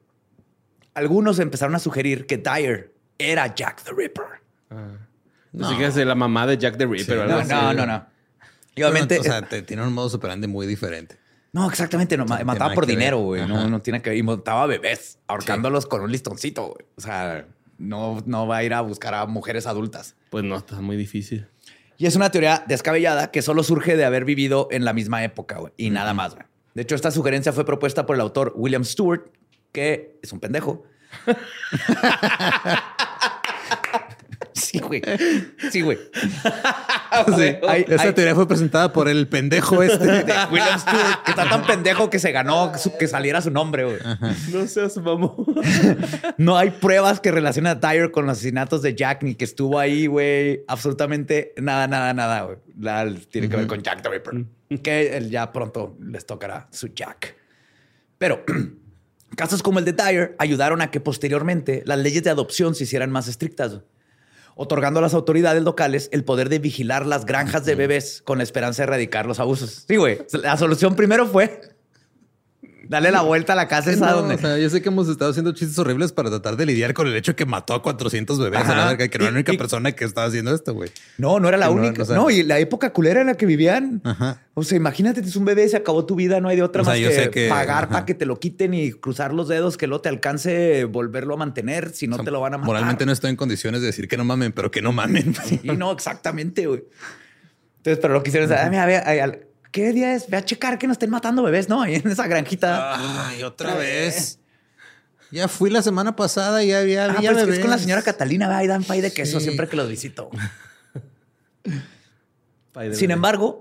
S2: algunos empezaron a sugerir que Dyer era Jack the Ripper.
S3: No. Así que es la mamá de Jack the Ripper. o algo
S2: No,
S3: así.
S2: no, no, no. Y obviamente,
S1: o sea, te- tiene un modo superante muy diferente.
S2: no, exactamente, no, mataba por dinero, güey. No, no tiene que ver. Y mataba bebés, ahorcándolos con un listoncito, güey. O sea, no, no va a ir a buscar a mujeres adultas.
S3: Pues no, está muy difícil.
S2: Y es una teoría descabellada que solo surge de haber vivido en la misma época, güey. Y nada más, güey. De hecho, esta sugerencia fue propuesta por el autor William Stewart, que es un pendejo. sí, güey. Sí, güey. Sí, hay-
S1: Esa
S2: hay-
S1: teoría fue presentada por el pendejo este.
S2: de William Stewart, que está tan pendejo que se ganó su- que saliera su nombre, güey.
S3: No seas mamón.
S2: No hay pruebas que relacionen a Dyer con los asesinatos de Jack, ni que estuvo ahí, güey. Absolutamente nada, nada, nada, güey. Tiene que ver con Jack the Ripper. Que él ya pronto les tocará su Jack. Pero casos como el de Dyer ayudaron a que posteriormente las leyes de adopción se hicieran más estrictas. Otorgando a las autoridades locales el poder de vigilar las granjas de bebés con la esperanza de erradicar los abusos. Sí, güey. La solución primero fue darle la vuelta a la casa esa
S1: No,
S2: donde...
S1: o sea, yo sé que hemos estado haciendo chistes horribles para tratar de lidiar con el hecho de que mató a 400 bebés a la
S2: Ajá.
S1: verga, que no era la única
S2: y-
S1: persona que estaba haciendo esto, güey.
S2: No, no era la
S1: no,
S2: única.
S1: o sea-
S2: no, y la época culera en la que vivían.
S1: Ajá.
S2: O sea, imagínate, es un bebé, se acabó tu vida, no hay de otra
S1: O
S2: más que, pagar para que te lo quiten y cruzar los dedos, que luego te alcance volverlo a mantener, si no
S1: O sea,
S2: te lo van a matar.
S1: Moralmente no estoy en condiciones de decir que no mamen, pero que no mamen.
S2: Y no, exactamente, güey. Entonces, pero lo que hicieron es, ¿qué día es? Ve a checar que no estén matando bebés, ¿no? Ahí en esa granjita.
S1: Ay, otra vez. Ya fui la semana pasada y ya había,
S2: Ah, pero es que es
S1: bebés.
S2: con la señora Catalina, va, y dan pay de queso
S1: Sí.
S2: siempre que los visito.
S3: Pay de
S2: Sin
S3: bebé.
S2: embargo,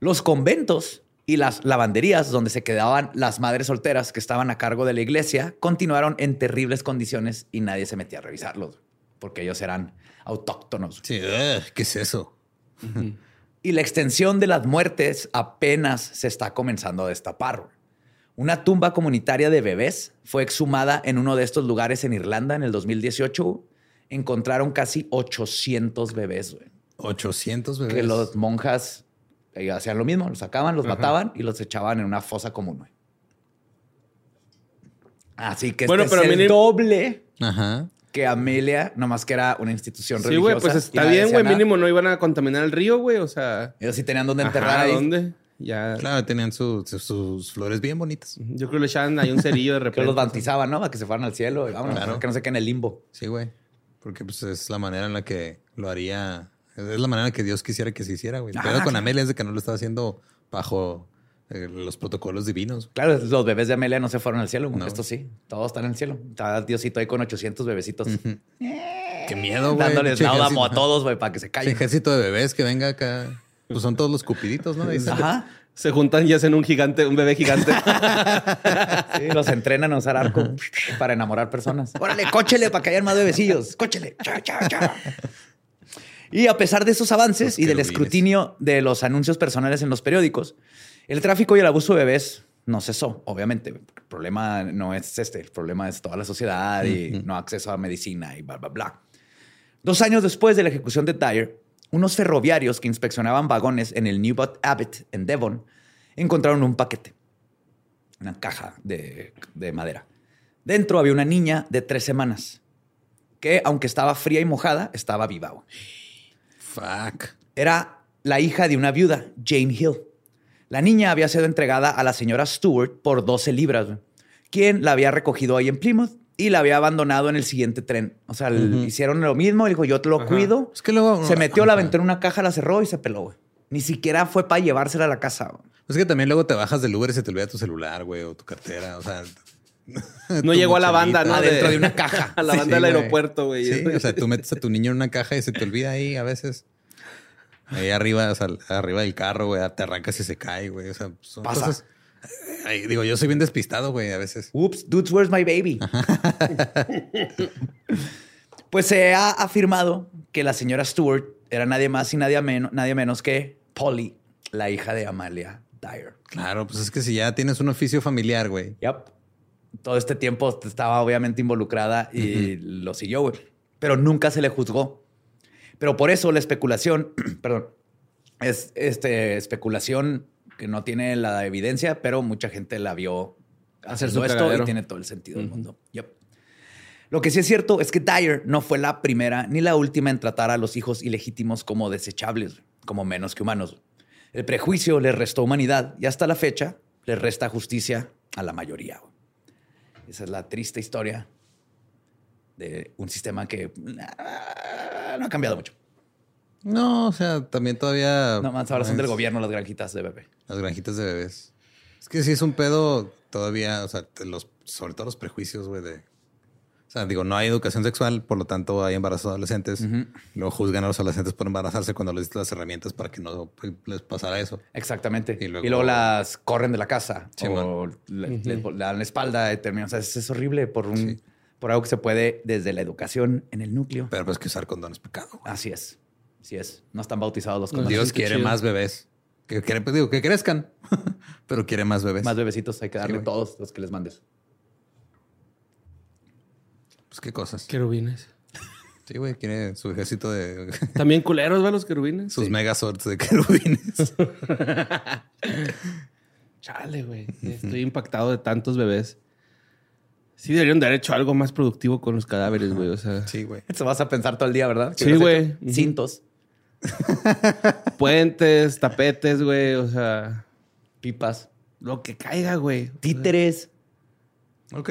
S2: los conventos y las lavanderías donde se quedaban las madres solteras que estaban a cargo de la iglesia continuaron en terribles condiciones y nadie se metía a revisarlos porque ellos eran autóctonos.
S1: Sí, ugh, ¿qué es eso?
S2: Y la extensión de las muertes apenas se está comenzando a destapar. Una tumba comunitaria de bebés fue exhumada en uno de estos lugares en Irlanda en el 2018. Encontraron casi 800 bebés, güey.
S1: 800 bebés.
S2: que los monjas eh, hacían lo mismo, los sacaban, los mataban y los echaban en una fosa común. güey. Así que
S3: Bueno,
S2: este
S3: pero
S2: es el
S3: mínimo-
S2: doble
S1: Ajá.
S2: Que Amelia, nomás que era una institución
S3: Sí,
S2: religiosa.
S3: güey, pues está bien, güey. Mínimo no iban a contaminar el río, güey. O sea,
S2: Ellos sí tenían donde enterrar
S3: ajá,
S2: ahí.
S3: ¿dónde? Ya.
S1: Claro, tenían su- su- sus flores bien bonitas.
S3: Yo creo que le echaban ahí un cerillo de
S2: Que
S3: repente.
S2: los bautizaban, ¿no? Para que se fueran al cielo. y vámonos,
S1: Claro.
S2: Que no se queden en el limbo.
S1: Sí, güey. Porque pues es la manera en la que lo haría. Es la manera en que Dios quisiera que se hiciera, güey. El
S2: Ah,
S1: pedo con. Amelia es de que no lo estaba haciendo bajo los protocolos divinos.
S2: Claro, los bebés de Amelia no se fueron al cielo.
S1: No.
S2: Estos sí. Todos están en el cielo. Está Diosito ahí con 800 bebecitos.
S1: Qué miedo, güey.
S2: Dándoles náudamo a todos, güey, para que se callen.
S1: ejército de bebés que venga acá. Pues son todos los cupiditos, ¿no? Dicen.
S2: Ajá.
S3: Se juntan y hacen un gigante, un bebé gigante.
S2: Sí, los entrenan a usar arco para enamorar personas. Órale, cóchele para que hayan más bebecillos. Cóchele. Cha, cha, cha. Y a pesar de esos avances
S1: Los
S2: y del escrutinio de los anuncios personales en los periódicos, el tráfico y el abuso de bebés no cesó, obviamente. El problema no es este, el problema es toda la sociedad y no acceso a medicina y bla, bla, bla. Dos años después de la ejecución de Dyer, unos ferroviarios que inspeccionaban vagones en el Newport Abbott en Devon encontraron un paquete, una caja de, de madera. Dentro había una niña de tres semanas que, aunque estaba fría y mojada, estaba viva.
S1: Fuck.
S2: Era la hija de una viuda, Jane Hill. La niña había sido entregada a la señora Stewart por 12 libras, güey, quien la había recogido ahí en Plymouth y la había abandonado en el siguiente tren. O sea, hicieron lo mismo, dijo, yo te lo cuido.
S1: Es que luego.
S2: Se metió, la aventó en una caja, la cerró y se peló, güey. Ni siquiera fue para llevársela a la casa. güey.
S1: Es que también luego te bajas del Uber y se te olvida tu celular, güey, o tu cartera. O sea.
S3: No llegó a la banda, ¿no?
S2: Adentro de una caja.
S3: A la
S1: Sí,
S3: banda del aeropuerto, güey.
S1: Sí, o sea, tú metes a tu niño en una caja y se te olvida ahí a veces. Ahí arriba, o sea, arriba del carro, güey, te arrancas y se cae, güey. O sea, son
S2: Pasa.
S1: cosas. Ay, digo, yo soy bien despistado, güey, a veces.
S2: Oops, dudes, where's my baby? pues se ha afirmado que la señora Stewart era nadie más y nadie menos, nadie menos que Polly, la hija de Amalia Dyer.
S1: Claro, pues es que si ya tienes un oficio familiar, güey.
S2: Yep. Todo este tiempo estaba obviamente involucrada y lo siguió, güey. Pero nunca se le juzgó. Pero por eso la especulación, perdón, es este, especulación que no tiene la evidencia, pero mucha gente la vio hacer
S3: su
S2: esto
S3: cagadero.
S2: y tiene todo el sentido del mundo. Yep. Lo que sí es cierto es que Dyer no fue la primera ni la última en tratar a los hijos ilegítimos como desechables, como menos que humanos. El prejuicio les restó humanidad y hasta la fecha les resta justicia a la mayoría. Esa es la triste historia de un sistema que ah, no ha cambiado mucho.
S1: No, o sea, también todavía.
S2: No más ahora son del gobierno las granjitas de bebé.
S1: Las granjitas de bebés. Es que sí es un pedo todavía, o sea, los, sobre todo los prejuicios, güey, de. O sea, digo, no hay educación sexual, por lo tanto hay embarazos adolescentes. Luego juzgan a los adolescentes por embarazarse cuando les diste las herramientas para que no les pasara eso.
S2: Exactamente.
S1: Y
S2: Y
S1: luego-
S2: luego, las corren de la casa
S1: Sí,
S2: o le, dan la espalda y terminan. O sea, es, es horrible por un por algo que se puede desde la educación en el núcleo.
S1: Pero pues que usar condón es pecado. güey.
S2: Así es. Así es. No están bautizados los
S3: No,
S2: condones.
S1: Dios quiere más bebés. Que, quiere- pues, digo, que crezcan, pero quiere más bebés.
S2: Más bebecitos hay que darle todos los que les mandes.
S1: Pues qué cosas.
S3: Querubines.
S1: Sí, güey, tiene su ejército de
S3: También culeros, ¿va? Los querubines.
S1: sus megazords de querubines.
S3: Chale, güey. Estoy impactado de tantos bebés. Sí deberían de haber hecho algo más productivo con los cadáveres, güey. O sea,
S1: Sí, güey.
S2: Eso vas a pensar todo el día, ¿verdad?
S3: Sí,
S2: ¿Qué has
S3: güey.
S2: Cintos,
S3: puentes, tapetes, güey. O sea,
S2: pipas,
S3: lo que caiga, güey.
S2: títeres.
S1: Ok.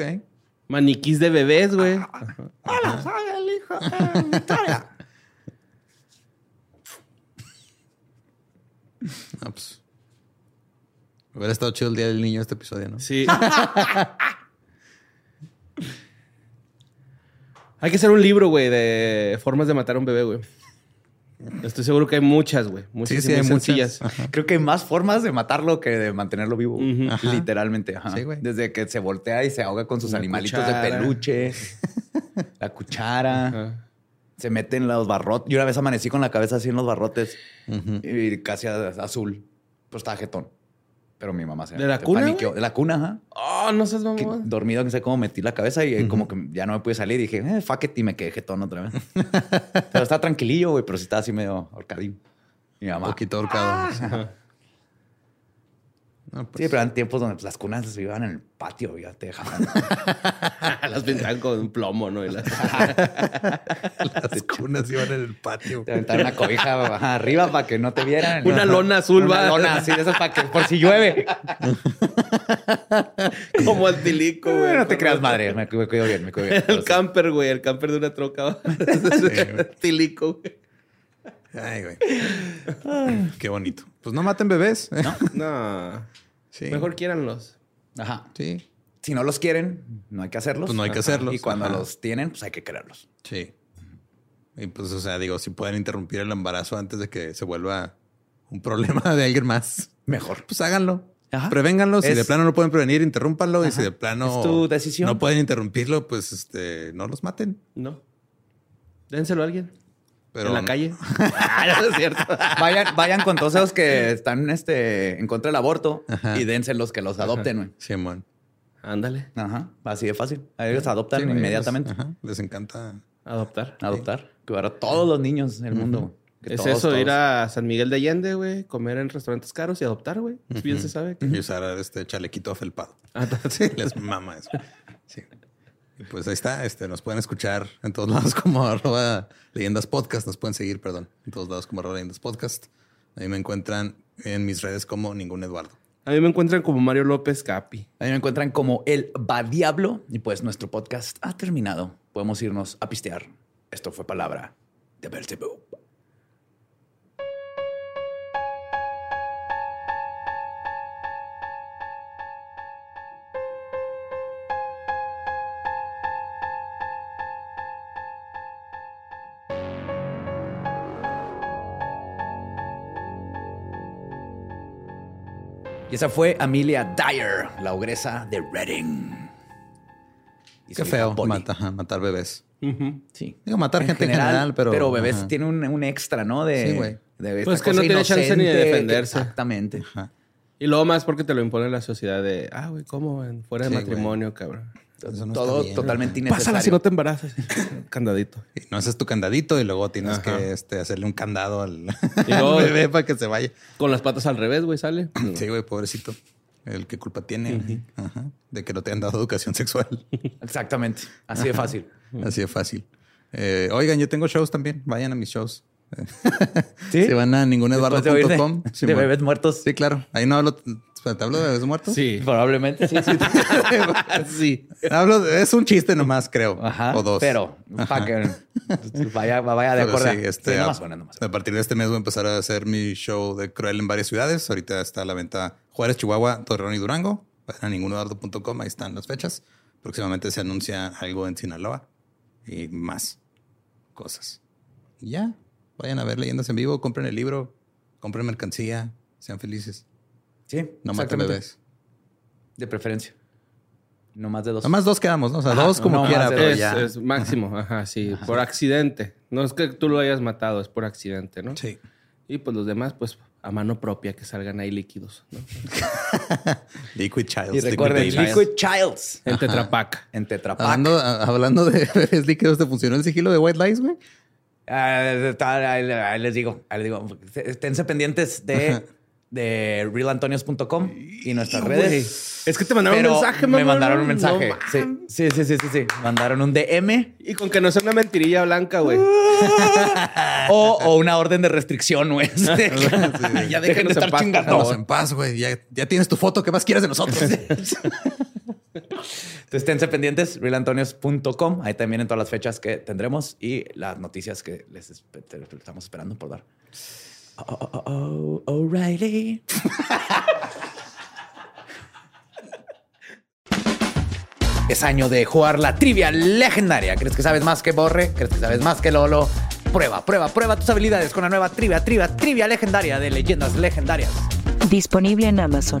S3: Maniquís de bebés, güey.
S2: Hola, soy el hijo de Victoria.
S1: Ah, pues. Hubiera estado chido el día del niño este episodio, ¿no?
S3: Sí. hay que hacer un libro, güey, de formas de matar a un bebé, güey. Estoy seguro que hay muchas, güey. Muchas
S1: Sí,
S3: y
S1: sí,
S3: muy
S1: hay muchas.
S2: Creo que hay más formas de matarlo que de mantenerlo vivo.
S1: Ajá.
S2: Literalmente. ajá.
S1: Sí, güey.
S2: Desde que se voltea y se ahoga con sus
S3: Una
S2: animalitos
S3: cuchara.
S2: de peluche, la cuchara,
S3: Ajá.
S2: se mete en los barrotes. Yo una vez amanecí con la cabeza así en los barrotes y casi azul. Pues estaba jetón. Pero mi mamá se
S3: ¿De la
S2: se
S3: cuna,
S2: paniqueó. De la cuna, ajá.
S3: Oh, no seas
S2: Que
S3: mamón.
S2: dormido, no sé cómo metí la cabeza y eh, como que ya no me pude salir. Y dije, eh, fuck it, y me quedé jetón otra vez. pero estaba tranquilillo, güey, pero sí estaba así medio ahorcadín. Mi mamá.
S1: Un poquito ahorcado. sí. No,
S2: Sí,
S1: pues,
S2: pero eran tiempos donde pues, las cunas se iban en el patio, ya te dejaban.
S3: Las pintaban con un plomo, ¿no? Y las-
S1: las cunas iban en el patio.
S2: Te aventaban una cobija arriba para que no te vieran.
S3: Una lona azul,
S2: Una
S3: va.
S2: lona así, de esas para que por si llueve.
S3: Como el tilico, güey.
S2: no te creas, madre. Me, me cuido bien, me cuido bien.
S3: El camper, güey. El camper de una troca. Tilico, güey.
S1: Ay, güey. Qué bonito. Pues no maten bebés. ¿eh?
S3: No.
S1: Sí.
S3: Mejor quiéranlos.
S2: Ajá.
S1: Sí.
S2: Si no los quieren, no hay que hacerlos.
S1: Pues no hay que
S2: Ajá.
S1: hacerlos.
S2: Y cuando
S1: Ajá.
S2: los tienen, pues hay que quererlos.
S1: Sí. Y pues, o sea, digo, si pueden interrumpir el embarazo antes de que se vuelva un problema de alguien más,
S2: Mejor.
S1: pues háganlo.
S2: Ajá.
S1: Prevénganlo. Si
S2: Es-
S1: de plano no pueden prevenir, interrúmpanlo. Y si de plano
S2: Es tu decisión.
S1: no pueden interrumpirlo, pues este, no los maten.
S3: No. Dénselo a alguien.
S1: Pero
S3: en la calle. ah, no es cierto.
S2: Vayan, vayan con todos esos que están este, en contra del aborto
S1: Ajá.
S2: y dense los que los adopten, güey.
S1: Simón.
S3: Ándale.
S2: Ajá. Así de fácil. A ellos adoptan
S1: Sí,
S2: inmediatamente.
S1: Les, ajá, les encanta.
S3: Adoptar.
S2: Adoptar. Cuidar a todos los niños del mundo. Que
S3: Es
S2: todos,
S3: eso,
S2: todos.
S3: ir a San Miguel de Allende, güey, comer en restaurantes caros y adoptar, güey. Bien se sabe. que-
S1: Y usar este chalequito afelpado.
S3: Ah,
S1: Sí, les mama eso. Sí. Y pues ahí está. Este, nos pueden escuchar en todos lados como arroba leyendas podcast. Nos pueden seguir, perdón, en todos lados como arroba leyendas podcast. Ahí me encuentran en mis redes como ningún Eduardo.
S3: A mí me encuentran como Mario López Capi.
S2: A mí me encuentran como el Va Diablo y pues nuestro podcast ha terminado. Podemos irnos a pistear. Esto fue palabra de Belzebub. Y esa fue Amelia Dyer, la ogresa de Reading. Y
S1: Qué feo mata- matar bebés.
S2: Sí.
S1: Digo, matar gente en general, pero-
S2: Pero bebés
S1: ajá.
S2: tiene un, un extra, ¿no? De,
S1: Sí, güey.
S2: de
S3: Pues
S2: esta
S3: que no tiene chance ni de defenderse.
S2: Exactamente.
S1: Ajá.
S3: Y luego más porque te lo impone la sociedad de, ah, güey, ¿cómo? Fuera de
S1: Sí,
S3: matrimonio, cabrón.
S1: Eso no
S2: Todo
S1: está bien.
S2: totalmente innecesario.
S3: Pásala si no te embarazas. Candadito.
S1: Y no haces tu candadito y luego tienes
S3: Ajá.
S1: que este, hacerle un candado al,
S3: Y luego-
S1: al bebé para que se vaya.
S3: Con las patas al revés, güey, sale.
S1: Sí, güey, pobrecito. El que culpa tiene Ajá. de que no te han dado educación sexual.
S2: Exactamente. Así de fácil.
S1: Así de fácil. Eh, oigan, yo tengo shows también. Vayan a mis shows.
S2: ¿Sí?
S1: Si van a
S2: Después de de, bebés muertos.
S1: Sí, claro. Ahí no hablo. ¿Te hablo de bebés muertos?
S3: Sí.
S2: Probablemente. Sí, sí.
S3: sí.
S1: Hablo de- es un chiste nomás, creo.
S2: Ajá.
S1: o dos.
S2: Pero para que vaya, vaya de acuerdo.
S1: sí, este,
S2: nomás nomás.
S1: a partir de este mes voy a empezar a hacer mi show de Cruel en varias ciudades. Ahorita está a la venta Juárez, Chihuahua, Torreón y Durango. Vayan a ningunodardo.com, ahí están las fechas. Próximamente se anuncia algo en Sinaloa y más cosas. Ya, vayan a ver leyendas en vivo, compren el libro, compren mercancía, sean felices.
S2: Sí.
S1: No maten bebés.
S2: De preferencia. No más de dos.
S1: Nada más dos quedamos, ¿no? O sea,
S2: Ajá,
S1: dos como
S2: no
S1: quiera, pero
S3: Es,
S1: ya.
S3: es máximo, ajá, sí. Por accidente. No es que tú lo hayas matado, es por accidente, ¿no?
S1: Sí.
S3: Y pues los demás, pues a mano propia, que salgan ahí líquidos, ¿no?
S1: Liquid Childs.
S2: Y recuerden,
S1: Liquid
S2: Childs.
S3: En Tetra Pak.
S2: En Tetra Pak.
S1: Hablando, hablando de bebés líquidos, ¿te funcionó el sigilo de White Lies, güey?
S2: Ah, ahí, les digo, ahí les digo. Esténse pendientes de, de realantonios.com y nuestras redes.
S3: Es que te mandaron
S2: Pero
S3: un mensaje,
S2: Me mandaron un mensaje.
S3: No
S2: sí, sí, sí, sí, sí, sí. Mandaron un DM
S3: Y con que no sea una mentirilla blanca, güey.
S2: o, o una orden de restricción, güey. ya dejen de
S3: Déjenos en
S2: estar
S3: paz,
S2: chingando.
S1: En paz, güey. Ya, ya tienes tu foto. ¿Qué más quieres de nosotros?
S2: Entonces, esténse pendientes, realantonios.com. Ahí también en todas las fechas que tendremos y las noticias que les estamos esperando por dar. Oh, oh, oh, oh, O'Reilly. es año de jugar la trivia legendaria. ¿Crees que sabes más que Borre? ¿Crees que sabes más que Lolo? Prueba, prueba, prueba tus habilidades con la nueva trivia, trivia, trivia legendaria de leyendas legendarias.
S4: Disponible en Amazon.